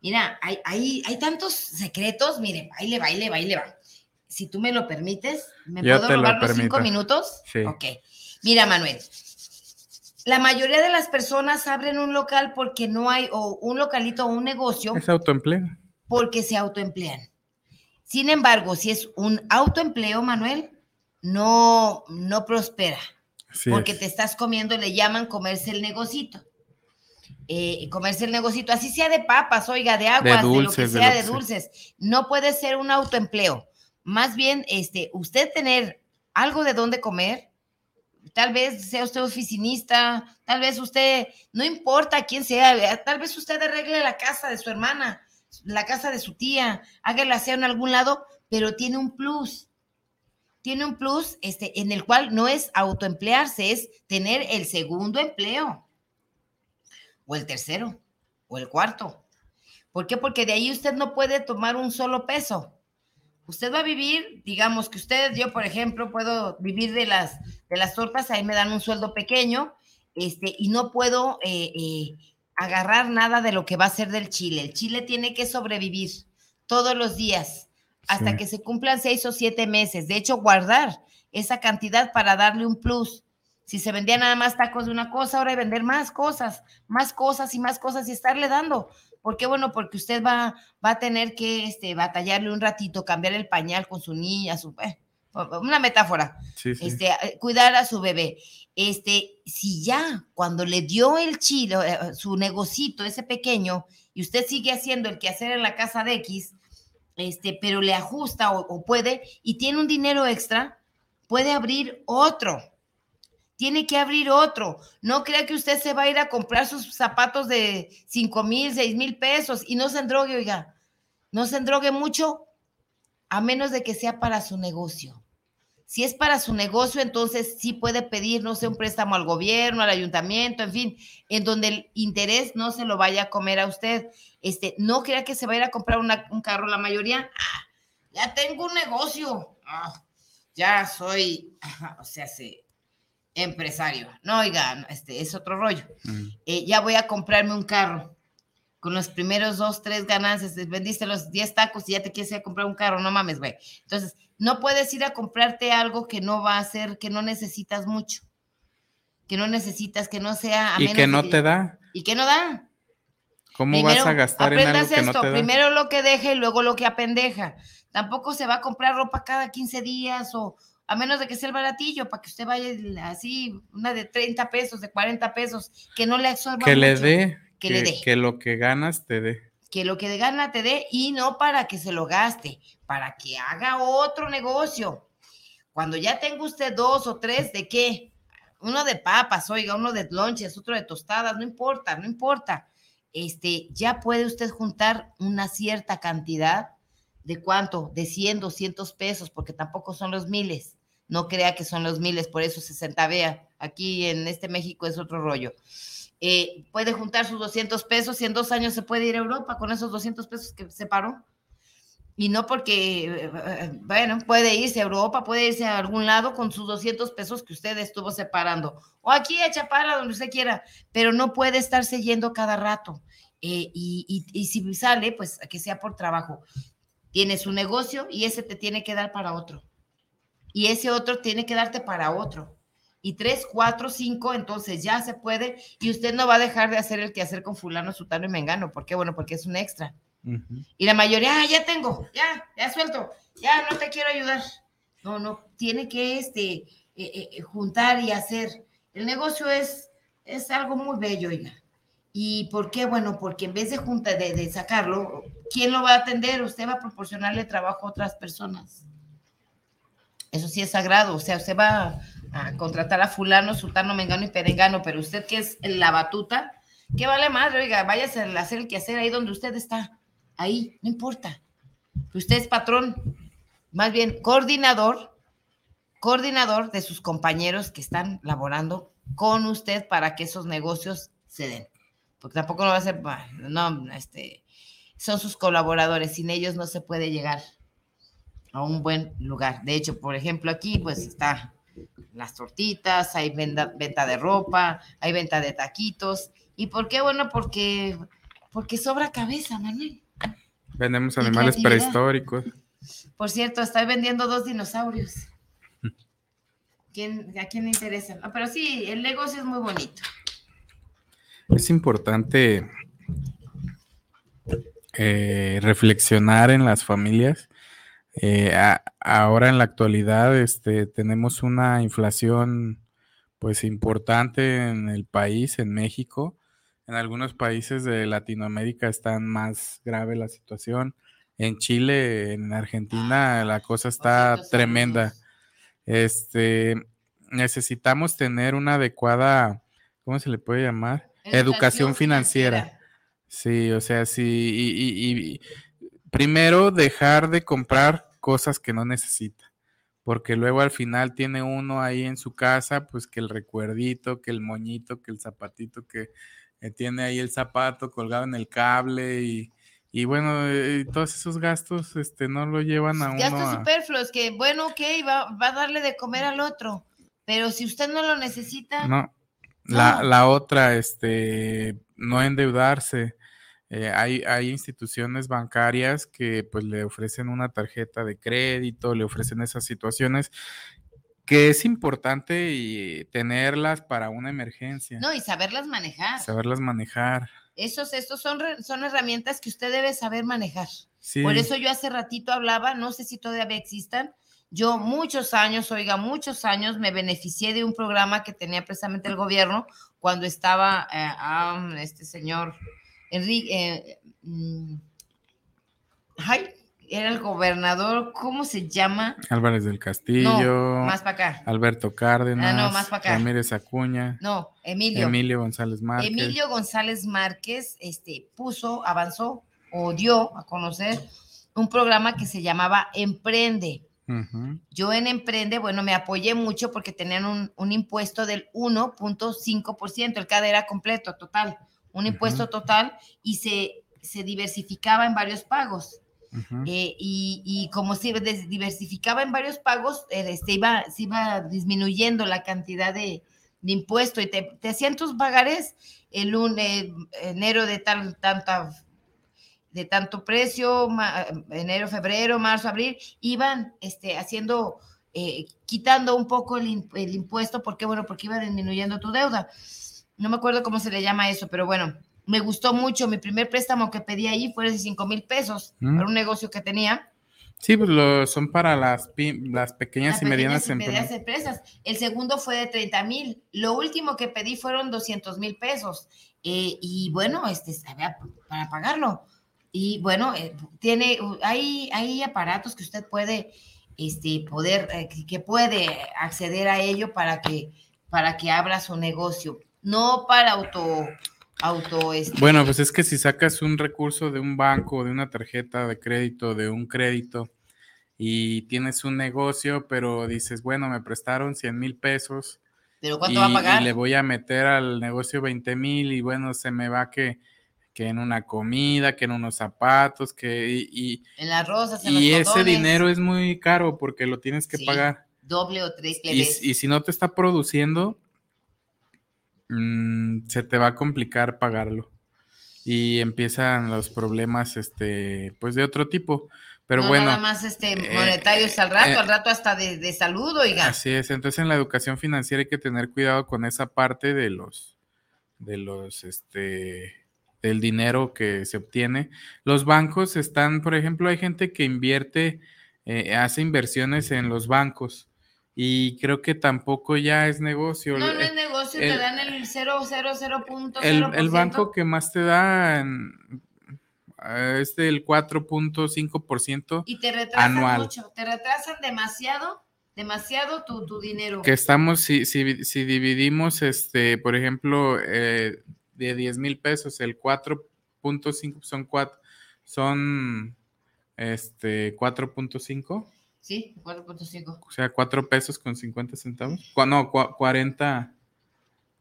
Mira, hay, hay, hay tantos secretos, mire, baile, baile, baile, va. Si tú me lo permites, ¿me Yo puedo robar los cinco minutos? Sí. Ok. Mira, Manuel, la mayoría de las personas abren un local porque no hay, o un localito o un negocio, Es autoempleo. porque se autoemplean. Sin embargo, si es un autoempleo, Manuel, no, no prospera Así porque es. te estás comiendo, le llaman comerse el negocito. Eh, comerse el negocito, así sea de papas, oiga, de aguas, de, lo que dulces, de sea, lo de que sea. dulces. No puede ser un autoempleo. Más bien, este, usted tener algo de dónde comer, tal vez sea usted oficinista, tal vez usted, no importa quién sea, eh, tal vez usted arregle la casa de su hermana, la casa de su tía, hágala sea en algún lado, pero tiene un plus tiene un plus este, en el cual no es autoemplearse, es tener el segundo empleo, o el tercero, o el cuarto. ¿Por qué? Porque de ahí usted no puede tomar un solo peso. Usted va a vivir, digamos que usted, yo por ejemplo, puedo vivir de las, de las tortas, ahí me dan un sueldo pequeño, este, y no puedo eh, eh, agarrar nada de lo que va a ser del chile. El chile tiene que sobrevivir todos los días hasta Sí. que se cumplan seis o siete meses. De hecho, guardar esa cantidad para darle un plus. Si se vendía nada más tacos de una cosa, ahora hay vender más cosas, más cosas y más cosas y estarle dando. ¿Por qué? Bueno, porque usted va, va a tener que este, batallarle un ratito, cambiar el pañal con su niña, su, eh, una metáfora Sí, sí. este, eh, cuidar a su bebé. Este, si ya cuando le dio el chile, eh, su negocito, ese pequeño, y usted sigue haciendo el quehacer en la casa de X, este, pero le ajusta o, o puede, y tiene un dinero extra, puede abrir otro. Tiene que abrir otro. No crea que usted se va a ir a comprar sus zapatos de 5 mil, 6 mil pesos y no se endrogue, oiga. No se endrogue mucho, a menos de que sea para su negocio. Si es para su negocio, entonces sí puede pedir, no sé, un préstamo al gobierno, al ayuntamiento, en fin, en donde el interés no se lo vaya a comer a usted. Este, no crea que se va a ir a comprar un carro. La mayoría, "Ah, ya tengo un negocio, Ah, ya soy, o sea, sí, empresario. No, oiga, este es otro rollo. Mm. Eh, ya voy a comprarme un carro. Con los primeros dos, tres ganancias, vendiste los 10 tacos y ya te quieres ir a comprar un carro, no mames, güey. Entonces, no puedes ir a comprarte algo que no va a ser, que no necesitas mucho, que no necesitas, que no sea a Y menos que no te da. Y que no da. ¿Cómo vas a gastar en algo no esto, te da? primero lo que deja y luego lo que apendeja. Tampoco se va a comprar ropa cada 15 días o a menos de que sea el baratillo, para que usted vaya así, una de 30 pesos, de 40 pesos, que no le absorba que le dé. que le dé. que lo que ganas te dé. que lo que de gana te dé y no para que se lo gaste, para que haga otro negocio. Cuando ya tenga usted dos o tres, ¿de qué? Uno de papas, oiga, uno de lonches, otro de tostadas, no importa, no importa. Este, ya puede usted juntar una cierta cantidad de cuánto, de 100, 200 pesos, porque tampoco son los miles. No crea que son los miles, por eso se centavea. Aquí en este México es otro rollo. Eh, puede juntar sus 200 pesos y en dos años se puede ir a Europa con esos 200 pesos que separó. Y no porque, eh, bueno, puede irse a Europa, puede irse a algún lado con sus 200 pesos que usted estuvo separando. O aquí a Chapala, donde usted quiera, pero no puede estarse yendo cada rato. Eh, y, si sale, pues que sea por trabajo. Tiene su negocio y ese te tiene que dar para otro. Y ese otro tiene que darte para otro. Y tres, cuatro, cinco, entonces ya se puede. Y usted no va a dejar de hacer el quehacer con fulano, sutano y mengano. ¿Por qué? Bueno, porque es un extra. Y la mayoría, ah, ya tengo, ya, ya suelto, ya no te quiero ayudar. No, no, tiene que este, eh, eh, juntar y hacer. El negocio es, es algo muy bello, oiga. ¿Y por qué? Bueno, porque en vez de junta de, de, sacarlo, ¿quién lo va a atender? Usted va a proporcionarle trabajo a otras personas. Eso sí es sagrado, o sea, usted va a contratar a fulano, sultano, mengano y perengano, pero usted que es la batuta, ¿qué vale más? Oiga, váyase a hacer el quehacer ahí donde usted está, ahí, no importa. Usted es patrón, más bien coordinador, coordinador de sus compañeros que están laborando con usted para que esos negocios se den. Porque tampoco lo va a hacer, no, este, son sus colaboradores, sin ellos no se puede llegar a un buen lugar. De hecho, por ejemplo, aquí pues está las tortitas, hay venta, venta de ropa, hay venta de taquitos. ¿Y por qué? Bueno, porque, porque sobra cabeza, Manuel. Vendemos animales prehistóricos. Por cierto, estoy vendiendo dos dinosaurios. ¿Quién, ¿A quién le interesa? pero sí, el negocio es muy bonito. Es importante eh, reflexionar en las familias eh, ahora en la actualidad este, tenemos una inflación pues importante en el país, en México. En algunos países de Latinoamérica están más grave la situación. En Chile, en Argentina, la cosa está tremenda. Este, necesitamos tener una adecuada, ¿cómo se le puede llamar? Educación, financiera. Sí, o sea, sí, y primero dejar de comprar cosas que no necesita, porque luego al final tiene uno ahí en su casa, pues que el recuerdito, que el moñito, que el zapatito, que tiene ahí el zapato colgado en el cable y, y bueno, eh, todos esos gastos este, no lo llevan a uno. Gastos superfluos, que bueno, ok, va, va a darle de comer al otro, pero si usted no lo necesita. No, la, la otra, este, no endeudarse. Eh, hay, hay, instituciones bancarias que pues le ofrecen una tarjeta de crédito, le ofrecen esas situaciones que es importante y tenerlas para una emergencia. No, y saberlas manejar. Saberlas manejar. Esos, estos son, son herramientas que usted debe saber manejar. Por eso yo hace ratito hablaba, no sé si todavía existan, yo muchos años, oiga, muchos años me beneficié de un programa que tenía precisamente el gobierno cuando estaba eh, este señor Enrique, eh, mm, era el gobernador, ¿cómo se llama? Álvarez del Castillo. más para acá. Alberto Cárdenas. Ah, no, más para acá. Ramírez Acuña. No, Emilio. Emilio González Márquez. Emilio González Márquez este, puso, avanzó o dio a conocer un programa que se llamaba Emprende. Yo en Emprende, bueno, me apoyé mucho porque tenían un, un impuesto del 1.5%, el CAD era completo, total un impuesto total y se, se diversificaba en varios pagos. Eh, y, como se diversificaba en varios pagos, eh, se, iba, se iba disminuyendo la cantidad de, de impuesto y te, te, hacían tus pagares el lunes, enero de tal, tanta de tanto precio, enero, febrero, marzo, abril, iban este, haciendo, eh, quitando un poco el, el, impuesto, porque bueno, porque iba disminuyendo tu deuda no me acuerdo cómo se le llama eso, pero bueno, me gustó mucho. Mi primer préstamo que pedí ahí fue de 5 mil pesos mm. para un negocio que tenía. Sí, pues lo, son para las, las pequeñas y medianas, empresas. El segundo fue de 30 mil. Lo último que pedí fueron 200 mil pesos. Eh, y bueno, este, para pagarlo. Y bueno, eh, tiene, hay, hay aparatos que usted puede, este, poder, eh, que puede acceder a ello para que, para que abra su negocio no para auto, auto este, Bueno, pues es que si sacas un recurso de un banco, de una tarjeta de crédito, de un crédito, y tienes un negocio, pero dices, bueno, me prestaron 100 mil pesos. ¿Pero cuánto va a pagar? Y le voy a meter al negocio 20 mil y bueno, se me va que, que en una comida, que en unos zapatos, que y, en las rosas, en y ese dinero es muy caro porque lo tienes que pagar. Doble o tres y, y si no te está produciendo, Mm, se te va a complicar pagarlo. Y empiezan los problemas, este, pues de otro tipo. Pero bueno. Nada más este, eh, monetarios al rato, eh, al rato hasta de, de, salud, oiga. Así es. Entonces en la educación financiera hay que tener cuidado con esa parte de los, de los, este, del dinero que se obtiene. Los bancos están, por ejemplo, hay gente que invierte, eh, hace inversiones en los bancos y creo que tampoco ya es negocio. No, no es negocio, el- te dan el 000.0. El, el banco que más te da eh, es del 4.5%, y te retrasan anual. mucho, te retrasan demasiado, demasiado tu, tu dinero. que estamos, si, si, si dividimos, este, por ejemplo, eh, de 10 mil pesos, el 4.5 son cuatro, son este 4.5, Sí, 4.5. o sea, 4 pesos con 50 centavos. No, cua- 40,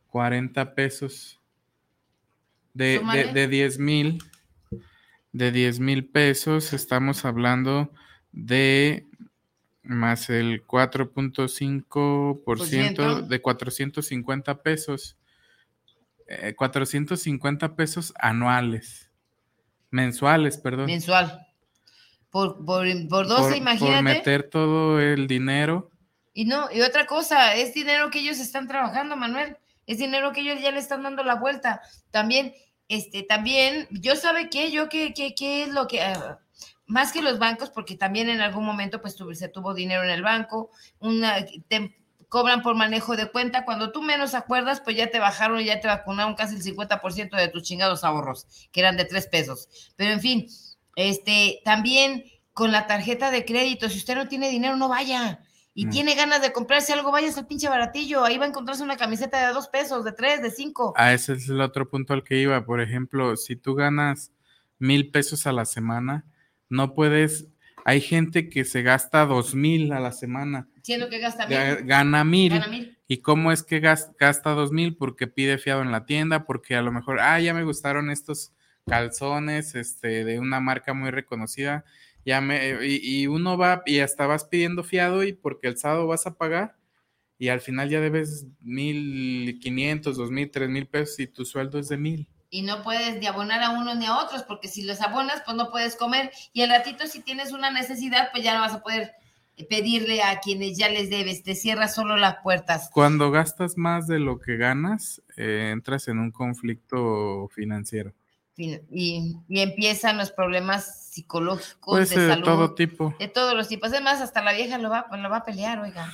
40 pesos de, de, de 10 mil, de 10 mil pesos, estamos hablando de más el 4.5% de 450 pesos. Eh, 450 pesos anuales. Mensuales, perdón. Mensual. Por, por, por 12, por, imagínate. por meter todo el dinero. Y no, y otra cosa, es dinero que ellos están trabajando, Manuel. Es dinero que ellos ya le están dando la vuelta. También, este, también, yo sabe qué, yo qué, qué, qué es lo que, ah, más que los bancos, porque también en algún momento pues tuve- se tuvo dinero en el banco, una, te cobran por manejo de cuenta, cuando tú menos acuerdas, pues ya te bajaron y ya te vacunaron casi el 50% de tus chingados ahorros, que eran de tres pesos. Pero en fin, este, también con la tarjeta de crédito, si usted no tiene dinero, no vaya y Mm. tiene ganas de comprarse algo, vayas al pinche baratillo. Ahí va a encontrarse una camiseta de dos pesos, de tres, de cinco. A ese es el otro punto al que iba. Por ejemplo, si tú ganas mil pesos a la semana, no puedes. Hay gente que se gasta dos mil a la semana, Siendo que gasta ga- mil. gana mil. Gana mil. ¿Y cómo es que gas- gasta dos mil? Porque pide fiado en la tienda, porque a lo mejor, ah, ya me gustaron estos calzones, este, de una marca muy reconocida, ya me, y, y uno va y hasta vas pidiendo fiado y porque el sábado vas a pagar y al final ya debes mil quinientos, dos mil, tres mil pesos y tu sueldo es de mil. Y no puedes ni abonar a unos ni a otros, porque si los abonas, pues no puedes comer. Y al ratito, si tienes una necesidad, pues ya no vas a poder pedirle a quienes ya les debes. Te cierras solo las puertas. Cuando gastas más de lo que ganas, eh, entras en un conflicto financiero. Y, y empiezan los problemas psicológicos de ser de salud. todo tipo. de todos los tipos. Además, hasta la vieja lo va, lo va a pelear, oiga.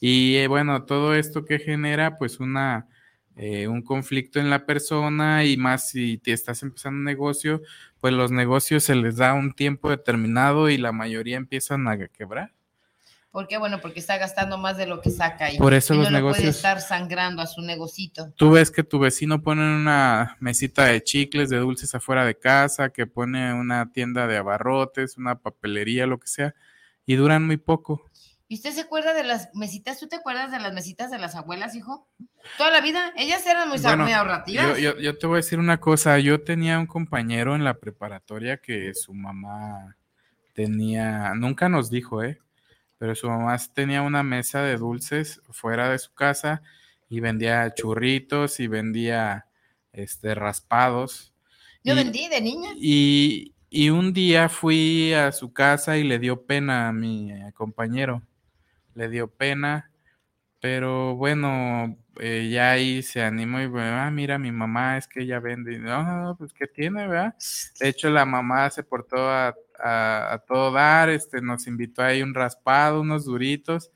Y eh, bueno, todo esto que genera pues una, eh, un conflicto en la persona y más si te estás empezando un negocio, pues los negocios se les da un tiempo determinado y la mayoría empiezan a quebrar. ¿Por qué? Bueno, porque está gastando más de lo que saca y, Por eso y no puede estar sangrando a su negocito. Tú ves que tu vecino pone una mesita de chicles, de dulces afuera de casa, que pone una tienda de abarrotes, una papelería, lo que sea, y duran muy poco. ¿Y usted se acuerda de las mesitas? ¿Tú te acuerdas de las mesitas de las abuelas, hijo? Toda la vida. Ellas eran muy, Bueno, muy ahorrativas. Yo, yo, yo te voy a decir una cosa, yo tenía un compañero en la preparatoria que su mamá tenía, nunca nos dijo, ¿eh? Pero su mamá tenía una mesa de dulces fuera de su casa y vendía churritos y vendía este raspados. Yo Y- vendí de niña. Y, y un día fui a su casa y le dio pena a mi eh, compañero. Le dio pena, pero bueno, eh, ya ahí se animó y bueno, ah, mira, mi mamá es que ella vende. No, no, no, pues ¿qué tiene, verdad? De hecho, la mamá se portó a, a- todo dar, este, nos invitó ahí un raspado, unos duritos.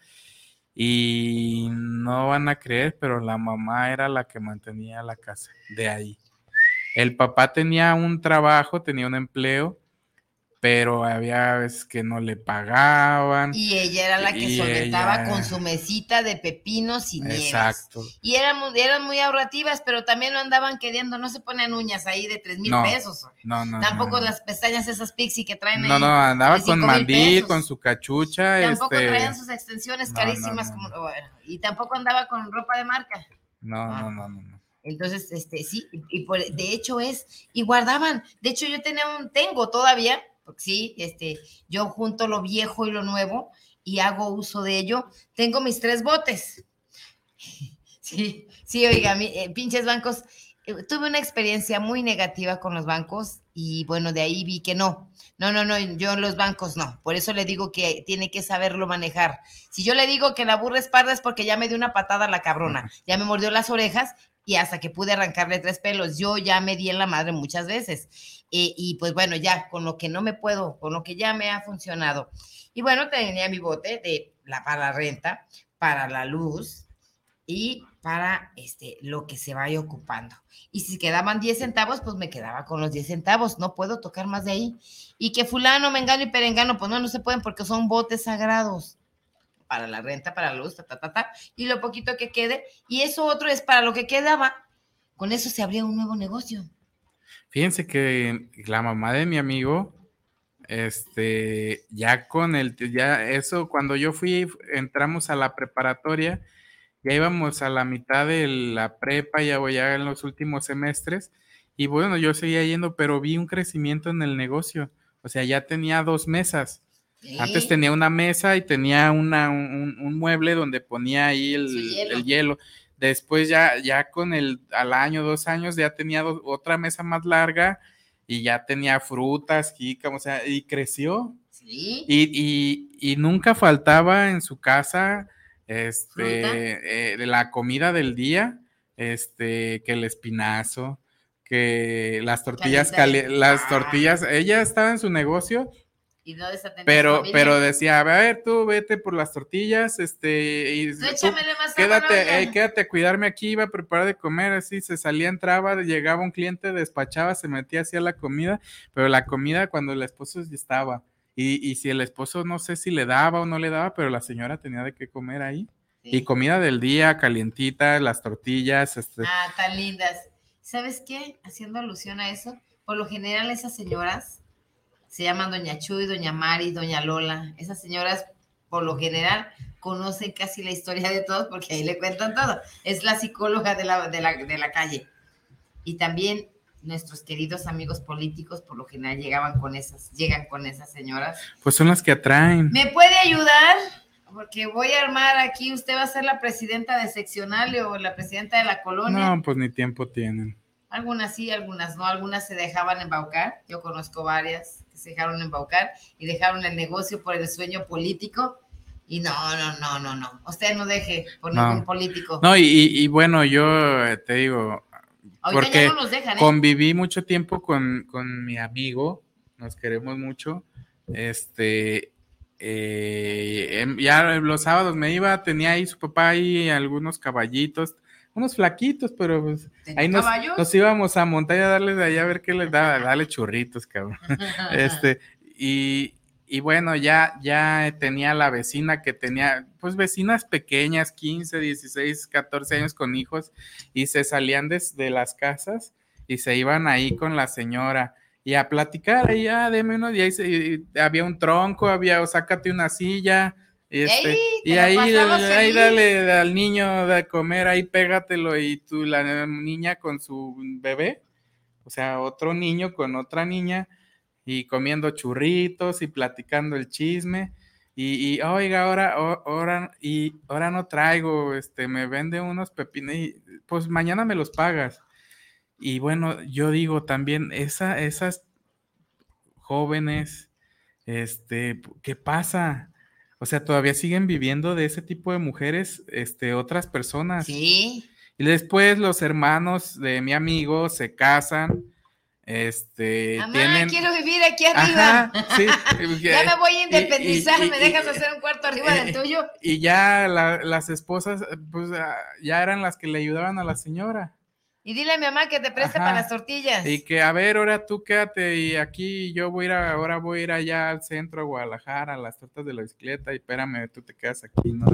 Y no van a creer, pero la mamá era la que mantenía la casa de ahí. El papá tenía un trabajo, tenía un empleo, pero había veces que no le pagaban. Y ella era la que Y solventaba ella- con su mesita de pepinos y nieves. Exacto. Y eran, eran muy ahorrativas, pero también lo andaban queriendo. No se ponen uñas ahí de tres mil No, pesos. No, no. Tampoco no, las pestañas esas pixie que traen No, ahí. no, andaba de con mandil, con su cachucha. Tampoco este... traían sus extensiones no, carísimas. no, no, como- bueno, y tampoco andaba con ropa de marca. No, Ah. no, no, no, no. Entonces, este, sí, y por, de hecho es, y guardaban. De hecho, yo tenía un, tengo todavía, porque sí, este, yo junto lo viejo y lo nuevo y hago uso de ello. Tengo mis tres botes. Sí, sí, oiga, mi- eh, pinches bancos. eh, tuve una experiencia muy negativa con los bancos y bueno, de ahí vi que no. No, no, no, yo en los bancos no. Por eso le digo que tiene que saberlo manejar. Si yo le digo que la burra es parda es porque ya me dio una patada a la cabrona, ya me mordió las orejas y hasta que pude arrancarle tres pelos. Yo ya me di en la madre muchas veces. Eh, y pues bueno, ya con lo que no me puedo, con lo que ya me ha funcionado. Y bueno, tenía mi bote de la, para la renta, para la luz y para este, lo que se vaya ocupando. Y si quedaban 10 centavos, pues me quedaba con los 10 centavos, no puedo tocar más de ahí. Y que fulano, mengano y perengano, pues no, no se pueden porque son botes sagrados para la renta, para la luz, ta, ta, ta, ta, y lo poquito que quede, y eso otro es para lo que quedaba, con eso se abría un nuevo negocio. Fíjense que la mamá de mi amigo, este, ya con el, ya eso, cuando yo fui, entramos a la preparatoria, ya íbamos a la mitad de la prepa, ya voy ya en los últimos semestres, y bueno, yo seguía yendo, pero vi un crecimiento en el negocio. O sea, ya tenía dos mesas. Antes tenía una mesa y tenía una, un, mueble donde ponía ahí el hielo. Después ya, ya con el, al año, dos años, ya tenía otra mesa más larga y ya tenía frutas, y o sea, y creció. Sí. Y, y, y nunca faltaba en su casa este, eh, la comida del día, este, que el espinazo, que las tortillas, las tortillas, ella estaba en su negocio. Pero, pero decía, a ver, tú vete por las tortillas, este, y quédate, eh, quédate a cuidarme aquí, iba a preparar de comer, así se salía, entraba, llegaba un cliente, despachaba, se metía hacia la comida, pero la comida cuando el esposo estaba. Y, si el esposo no sé si le daba o no le daba, pero la señora tenía de qué comer ahí. Y comida del día, calientita, las tortillas. Este... Ah, tan lindas. ¿Sabes qué? Haciendo alusión a eso, por lo general esas señoras se llaman Doña Chuy, Doña Mari, Doña Lola. Esas señoras, por lo general, conocen casi la historia de todos porque ahí le cuentan todo. Es la psicóloga de la, de la, de la calle. Y también nuestros queridos amigos políticos por lo general llegaban con esas, llegan con esas señoras. Pues son las que atraen. ¿Me puede ayudar? Porque voy a armar aquí, usted va a ser la presidenta de seccional o la presidenta de la colonia. No, pues ni tiempo tienen. Algunas sí, algunas no, algunas se dejaban embaucar. Yo conozco varias que se dejaron embaucar y dejaron el negocio por el sueño político. Y no, no, no, no, no. Usted no deje por ningún político. No, y, y, bueno, yo eh, te digo, porque ¿eh? conviví mucho tiempo con, mi amigo, nos queremos mucho. Este, eh, em, ya los sábados me iba, tenía ahí su papá y algunos caballitos, unos flaquitos, pero pues, ahí nos, nos, íbamos a montar y a darles de allá a ver qué les daba, darle churritos, cabrón. este, y, y bueno, ya, ya tenía la vecina que tenía, pues vecinas pequeñas, 15, 16, 14 años con hijos, y se salían de, las casas y se iban ahí con la señora y a platicar, ahí ya, deme uno, y ahí había un tronco, había, o sácate una silla, este, y ahí, ahí dale al niño de comer, ahí pégatelo, y tú, la niña con su bebé, o sea, otro niño con otra niña, y comiendo churritos y platicando el chisme. Y, oiga, ahora, ahora, y ahora no traigo, este, me vende unos pepinos y pues mañana me los pagas. Y bueno, yo digo también, esa, esas jóvenes, este, ¿qué pasa? O sea, todavía siguen viviendo de ese tipo de mujeres, este, otras personas. Sí. Y después los hermanos de mi amigo se casan este, Mamá, quiero vivir aquí arriba. ya me voy a independizar, me dejas hacer un cuarto arriba del tuyo. Y ya las esposas, pues ah, ya eran las que le ayudaban a la señora. Y dile a mi mamá que te preste para las tortillas. Y que, a ver, ahora tú quédate y aquí yo voy a ir, ahora voy a ir allá al centro, a Guadalajara, a las tortas de la bicicleta y espérame, tú te quedas aquí, ¿no?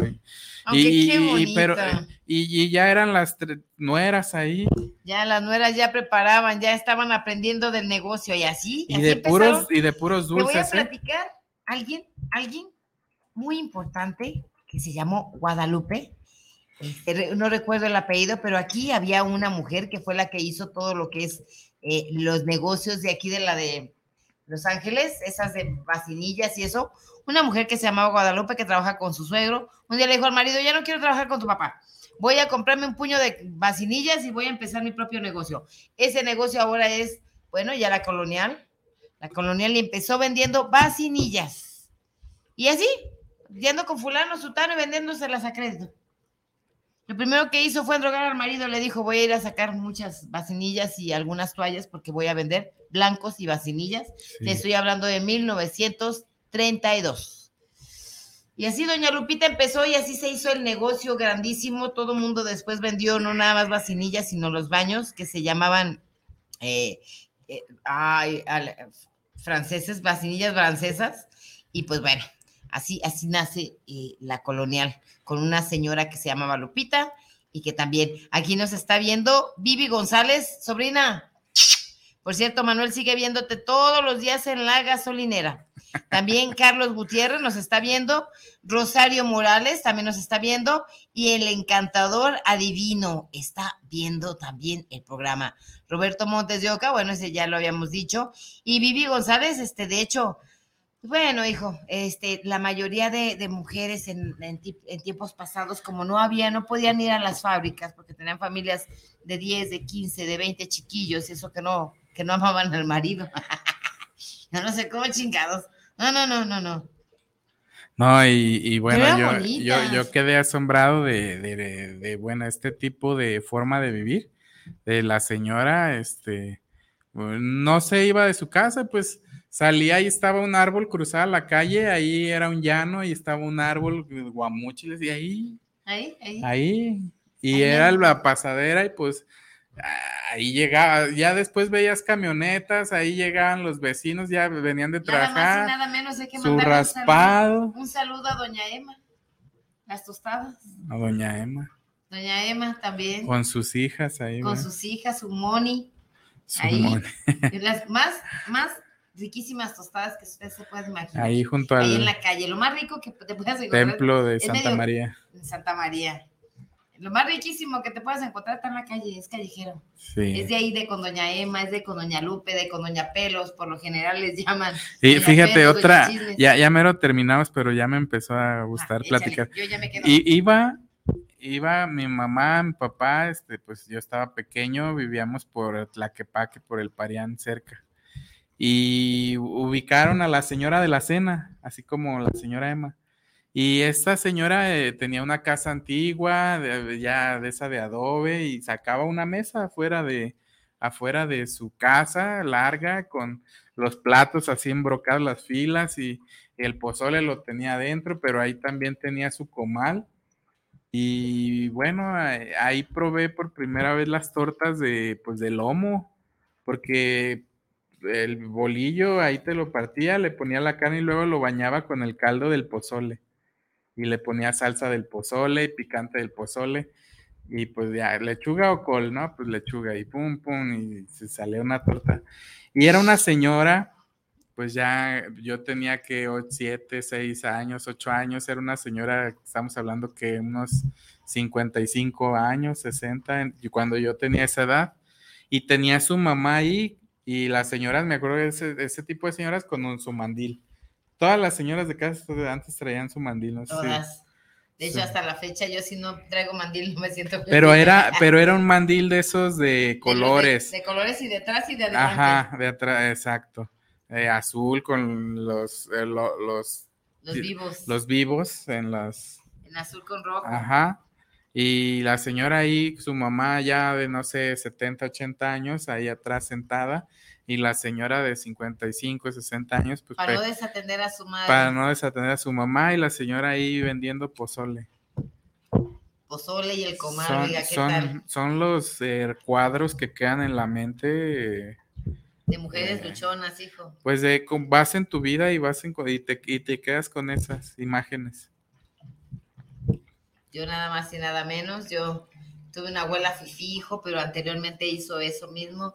Y, qué bonito. pero, y, ya eran las nueras ahí. Ya las nueras ya preparaban, ya estaban aprendiendo del negocio y así. Y de puros, y de puros dulces. Te voy a ¿eh? platicar, alguien, alguien muy importante que se llamó Guadalupe no recuerdo el apellido, pero aquí había una mujer que fue la que hizo todo lo que es eh, los negocios de aquí de la de Los Ángeles, esas de vacinillas y eso. Una mujer que se llamaba Guadalupe que trabaja con su suegro. Un día le dijo al marido, ya no quiero trabajar con tu papá. Voy a comprarme un puño de vacinillas y voy a empezar mi propio negocio. Ese negocio ahora es, bueno, ya la colonial. La colonial empezó vendiendo vacinillas. Y así, yendo con fulano, sutano y vendiéndoselas a crédito. Lo primero que hizo fue drogar al marido, le dijo, voy a ir a sacar muchas vacinillas y algunas toallas porque voy a vender blancos y vacinillas. Le estoy hablando de 1932. Y así doña Lupita empezó y así se hizo el negocio grandísimo. Todo el mundo después vendió no nada más vacinillas, sino los baños que se llamaban eh, eh, ay, al- franceses, vacinillas francesas. Y pues bueno, así, así nace eh, la colonial con una señora que se llamaba Lupita y que también aquí nos está viendo Vivi González, sobrina. Por cierto, Manuel sigue viéndote todos los días en la gasolinera. También Carlos Gutiérrez nos está viendo, Rosario Morales también nos está viendo y el encantador adivino está viendo también el programa. Roberto Montes de Oca, bueno, ese ya lo habíamos dicho, y Vivi González, este, de hecho, bueno, hijo, este, la mayoría de, de mujeres en, en ti- en tiempos pasados, como no había, no podían ir a las fábricas porque tenían familias de 10, de 15, de 20 chiquillos, eso que no, que no amaban al marido. no, no sé cómo chingados. No, no, no, no, no. No, y, y bueno, yo, yo quedé asombrado de, de, de- de, bueno, este tipo de forma de vivir de la señora, este, no se iba de su casa, pues salía y estaba un árbol, cruzaba la calle, ahí era un llano y estaba un árbol, guamúchiles, y ahí, Ahí, ahí. ahí, y Ahí era la pasadera y pues ahí llegaba, ya después veías camionetas, ahí llegaban los vecinos, ya venían de Nada más y trabajar, nada menos hay que su mandarle un saludo, raspado, un saludo a doña Emma. Las tostadas. a doña Emma. Doña Emma también. Con sus hijas ahí. con ¿verdad? sus hijas, su Moni. Su ahí. Las más, más riquísimas tostadas que usted se puede imaginar. Ahí junto Ahí al en la calle. Lo más rico que te puedas encontrar templo de Santa medio- María. en Santa María. Lo más riquísimo que te puedas encontrar está en la calle, es callejero. Sí. Es de ahí de con Doña Emma, es de con Doña Lupe, de con Doña Pelos, por lo general les llaman. Doña fíjate, Pelos, otra, Chismes. ya, ya mero terminamos, pero ya me empezó a Ah, gustar échale, platicar. Yo ya me quedo. Y iba, iba mi mamá, mi papá, este, pues yo estaba pequeño, vivíamos por Tlaquepaque, por el Parián cerca. Y ubicaron a la señora de la cena, así como la señora Emma. Y esta señora eh, tenía una casa antigua, de- ya de esa de adobe, y sacaba una mesa afuera de, afuera de su casa, larga, con los platos así embrocados, las filas, y el pozole lo tenía adentro, pero ahí también tenía su comal. Y bueno, ahí probé por primera vez las tortas de, pues, de lomo, porque el bolillo ahí te lo partía, le ponía la carne y luego lo bañaba con el caldo del pozole. Y le ponía salsa del pozole y picante del pozole. Y pues ya, lechuga o col, ¿no? Pues lechuga y pum, pum, y se salía una torta. Y era una señora, pues ya yo tenía que 7, 6 años, 8 años, era una señora, estamos hablando que unos 55 años, 60, en- y cuando yo tenía esa edad, y tenía su mamá ahí, y las señoras, me acuerdo de ese, tipo de señoras con un- su mandil. Todas las señoras de casa antes traían su mandil, no sé si- Todas. De hecho, Sí. hasta la fecha, yo si no traigo mandil no me siento bien. Pero era, pero era un mandil de esos de De los de- colores. De, colores y de atrás y de adelante. Ajá, de atrás, exacto. Eh, azul con los, eh, lo- los, Los vivos. los vivos en las, En azul con rojo. Ajá. Y la señora ahí, su mamá ya de, no sé, 70, 80 años, ahí atrás sentada, y la señora de 55, 60 años, pues para no desatender a su madre. para no desatender a su mamá, y la señora ahí vendiendo pozole. Pozole y el comal, son, oiga, ¿qué son, tal? son los eh, cuadros que quedan en la mente, eh, De mujeres eh, luchonas, hijo. pues de con- vas en tu vida y vas en, y te, y te quedas con esas imágenes. Yo nada más y nada menos. Yo tuve una abuela fifi, hijo, pero anteriormente hizo eso mismo.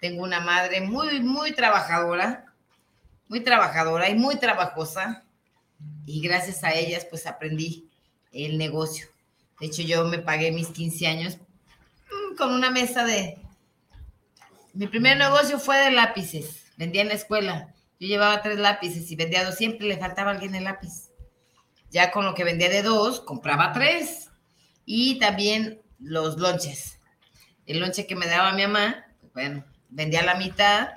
Tengo una madre muy, muy trabajadora, muy trabajadora y muy trabajosa. Y gracias a ellas, pues aprendí el negocio. De hecho, yo me pagué mis 15 años mm, con una mesa de... Mi primer negocio fue de lápices. Vendía en la escuela. Yo llevaba tres lápices y vendía dos. Siempre le faltaba alguien el lápiz. Ya con lo que vendía de dos, compraba tres. Y también los lonches. El lonche que me daba mi mamá, pues, bueno, vendía la mitad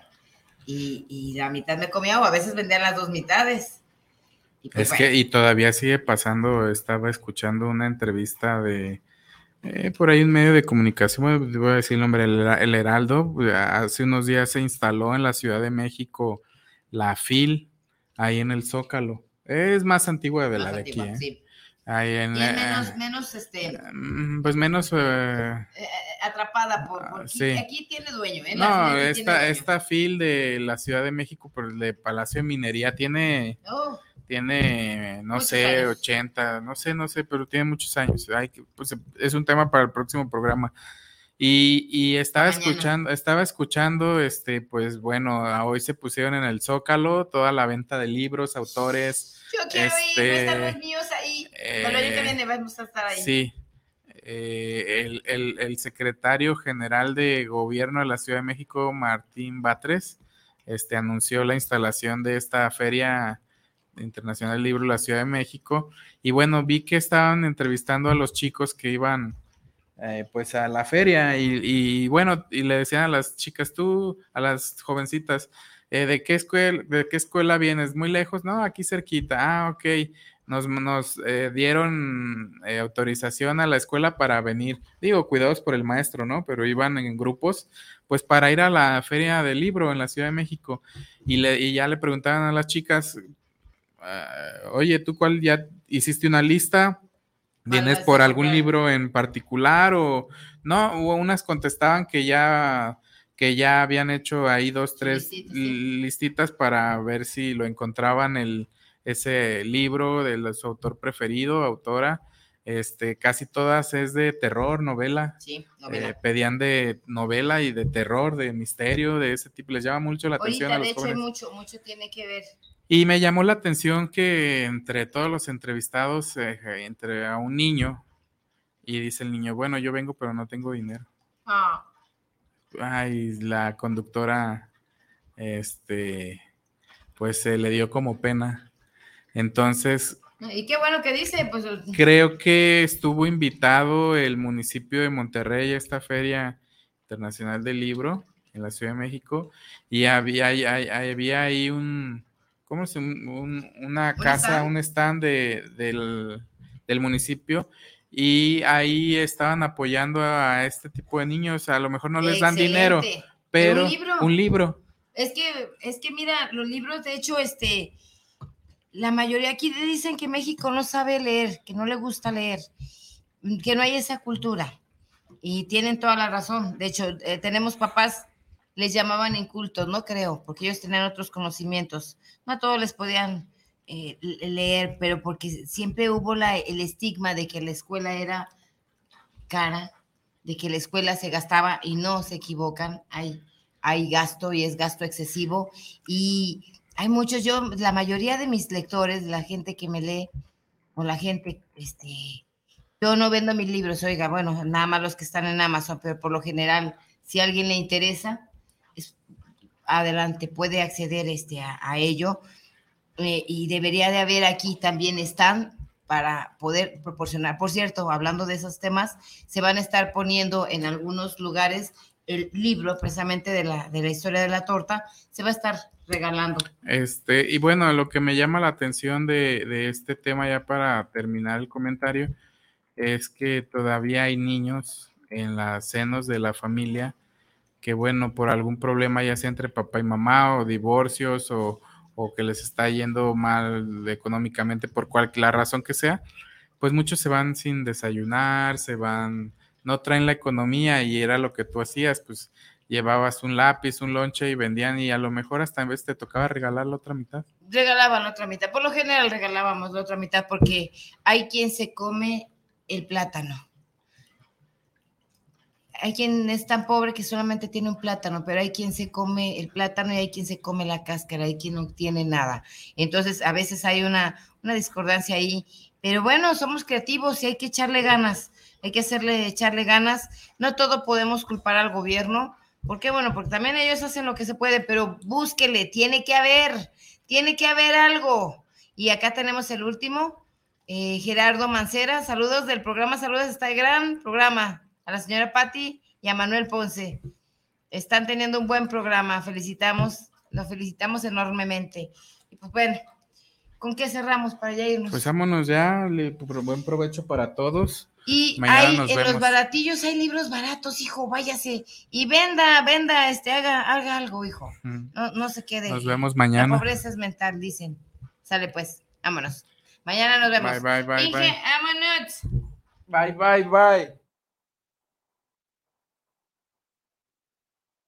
y, y la mitad me comía o a veces vendía las dos mitades. Y pues, Es que, y todavía sigue pasando, estaba escuchando una entrevista de, eh, por ahí un medio de comunicación, voy- a decir el nombre, el, el Heraldo, hace unos días se instaló en la Ciudad de México la FIL, ahí en el Zócalo. Es más antigua de la de antigua, aquí, ¿eh? sí. Ahí en, Y es eh, menos, menos este, mm, pues menos... eh, eh, atrapada por, por Ah, aquí, sí. aquí tiene dueño. ¿eh? No, esta, dueño. esta fil de la Ciudad de México, por el de Palacio de Minería, tiene, Oh, tiene, no Muchos sé, años. 80, no sé, no sé, pero tiene muchos años. Hay que, pues, es un tema para el próximo programa. Y, y estaba Mañana. escuchando, estaba escuchando, este, pues bueno, hoy se pusieron en el Zócalo toda la venta de libros, autores. yo quiero ir, Este, no están los míos ahí. Yo eh, también vamos a estar ahí. Sí. Eh, el, el- el secretario general de gobierno de la Ciudad de México, Martín Batres, este, anunció la instalación de esta feria internacional del libro de la Ciudad de México. Y bueno, vi que estaban entrevistando a los chicos que iban eh, pues a la feria y, bueno, y le decían a las chicas, tú, a las jovencitas, eh, ¿de, qué escuela, ¿de qué escuela vienes? ¿Muy lejos? No, aquí cerquita. Ah, ok nos, nos eh, dieron eh, autorización a la escuela para venir. Digo, cuidados por el maestro, ¿no? Pero iban en grupos, pues para ir a la feria del libro en la Ciudad de México. Y, le, y ya le preguntaban a las chicas, uh, oye, ¿tú cuál ya hiciste una lista? ¿Vienes por algún libro en particular? O no, o unas contestaban que ya que ya habían hecho ahí dos, tres Listitas, sí. listitas para ver si lo encontraban el, ese libro de su autor preferido, autora. Este, casi todas es de terror, novela. Sí, novela. Eh, pedían de novela y de terror, de misterio, de ese tipo. Les llama mucho la atención a de los hecho, hay jóvenes. mucho, mucho tiene que ver. Y me llamó la atención que entre todos los entrevistados, eh, entre a un niño, y dice el niño, bueno, yo vengo, pero no tengo dinero. Ah, Ay, la conductora, este, pues se le dio como pena. Entonces, y qué bueno que dice, pues creo que estuvo invitado el municipio de Monterrey a esta feria internacional del libro en la Ciudad de México y había, hay- hay- había ahí un, ¿cómo se un- un- una ¿Un casa, un stand de- del, del municipio y ahí estaban apoyando a este tipo de niños. A lo mejor no les dan dinero, pero un libro. un libro. Es que, es que mira, los libros, de hecho, este, la mayoría aquí dicen que México no sabe leer, que no le gusta leer, que no hay esa cultura. Y tienen toda la razón. De hecho, eh, tenemos papás, les llamaban incultos, no creo, porque ellos tenían otros conocimientos. No a todos les podían eh, le- leer, pero porque siempre hubo la, el estigma de que la escuela era cara, de que la escuela se gastaba y no se equivocan. Hay, hay gasto y es gasto excesivo. Y hay muchos, yo, la mayoría de mis lectores, la gente que me lee, o la gente, este, yo no vendo mis libros, oiga, bueno, nada más los que están en Amazon, pero por lo general, si a alguien le interesa, es- adelante, puede acceder este, a, ello. Eh, y debería de haber aquí también están para poder proporcionar. Por cierto, hablando de esos temas, se van a estar poniendo en algunos lugares el libro precisamente de la, de la historia de la torta, se va a estar regalando. Este, y bueno, lo que me llama la atención de, de este tema, ya para terminar el comentario, es que todavía hay niños en las senos de la familia que, bueno, por algún problema, ya sea entre papá y mamá, o divorcios, o, o que les está yendo mal económicamente por cualquier razón que sea, pues muchos se van sin desayunar, se van, no traen la economía y era lo que tú hacías, pues llevabas un lápiz, un lonche y vendían y a lo mejor hasta en vez te tocaba regalar la otra mitad. Regalaban la otra mitad, por lo general regalábamos la otra mitad porque hay quien se come el plátano. Hay quien es tan pobre que solamente tiene un plátano, pero hay quien se come el plátano y hay quien se come la cáscara, hay quien no tiene nada. Entonces, a veces hay una, una discordancia ahí, pero bueno, somos creativos y hay que echarle ganas, hay que hacerle, echarle ganas. No todo podemos culpar al gobierno, ¿por qué? Bueno, porque también ellos hacen lo que se puede, pero búsquele, tiene que haber, tiene que haber algo. Y acá tenemos el último, eh, Gerardo Mancera, saludos del programa, saludos a este gran programa, a la señora Patti y a Manuel Ponce. Están teniendo un buen programa, felicitamos, los felicitamos enormemente. Y pues bueno, ¿con qué cerramos para ya irnos? Pues vámonos ya, buen provecho para todos. Y Mañana hay nos en los baratillos hay libros baratos, hijo, váyase. Y venda, venda, este, haga, haga algo, hijo. Mm. No, no se quede. Nos vemos La mañana. pobreza es mental, dicen. Sale pues. Vámonos. Mañana nos vemos. Bye, bye, bye, Inge, bye. vámonos. Bye, bye, bye.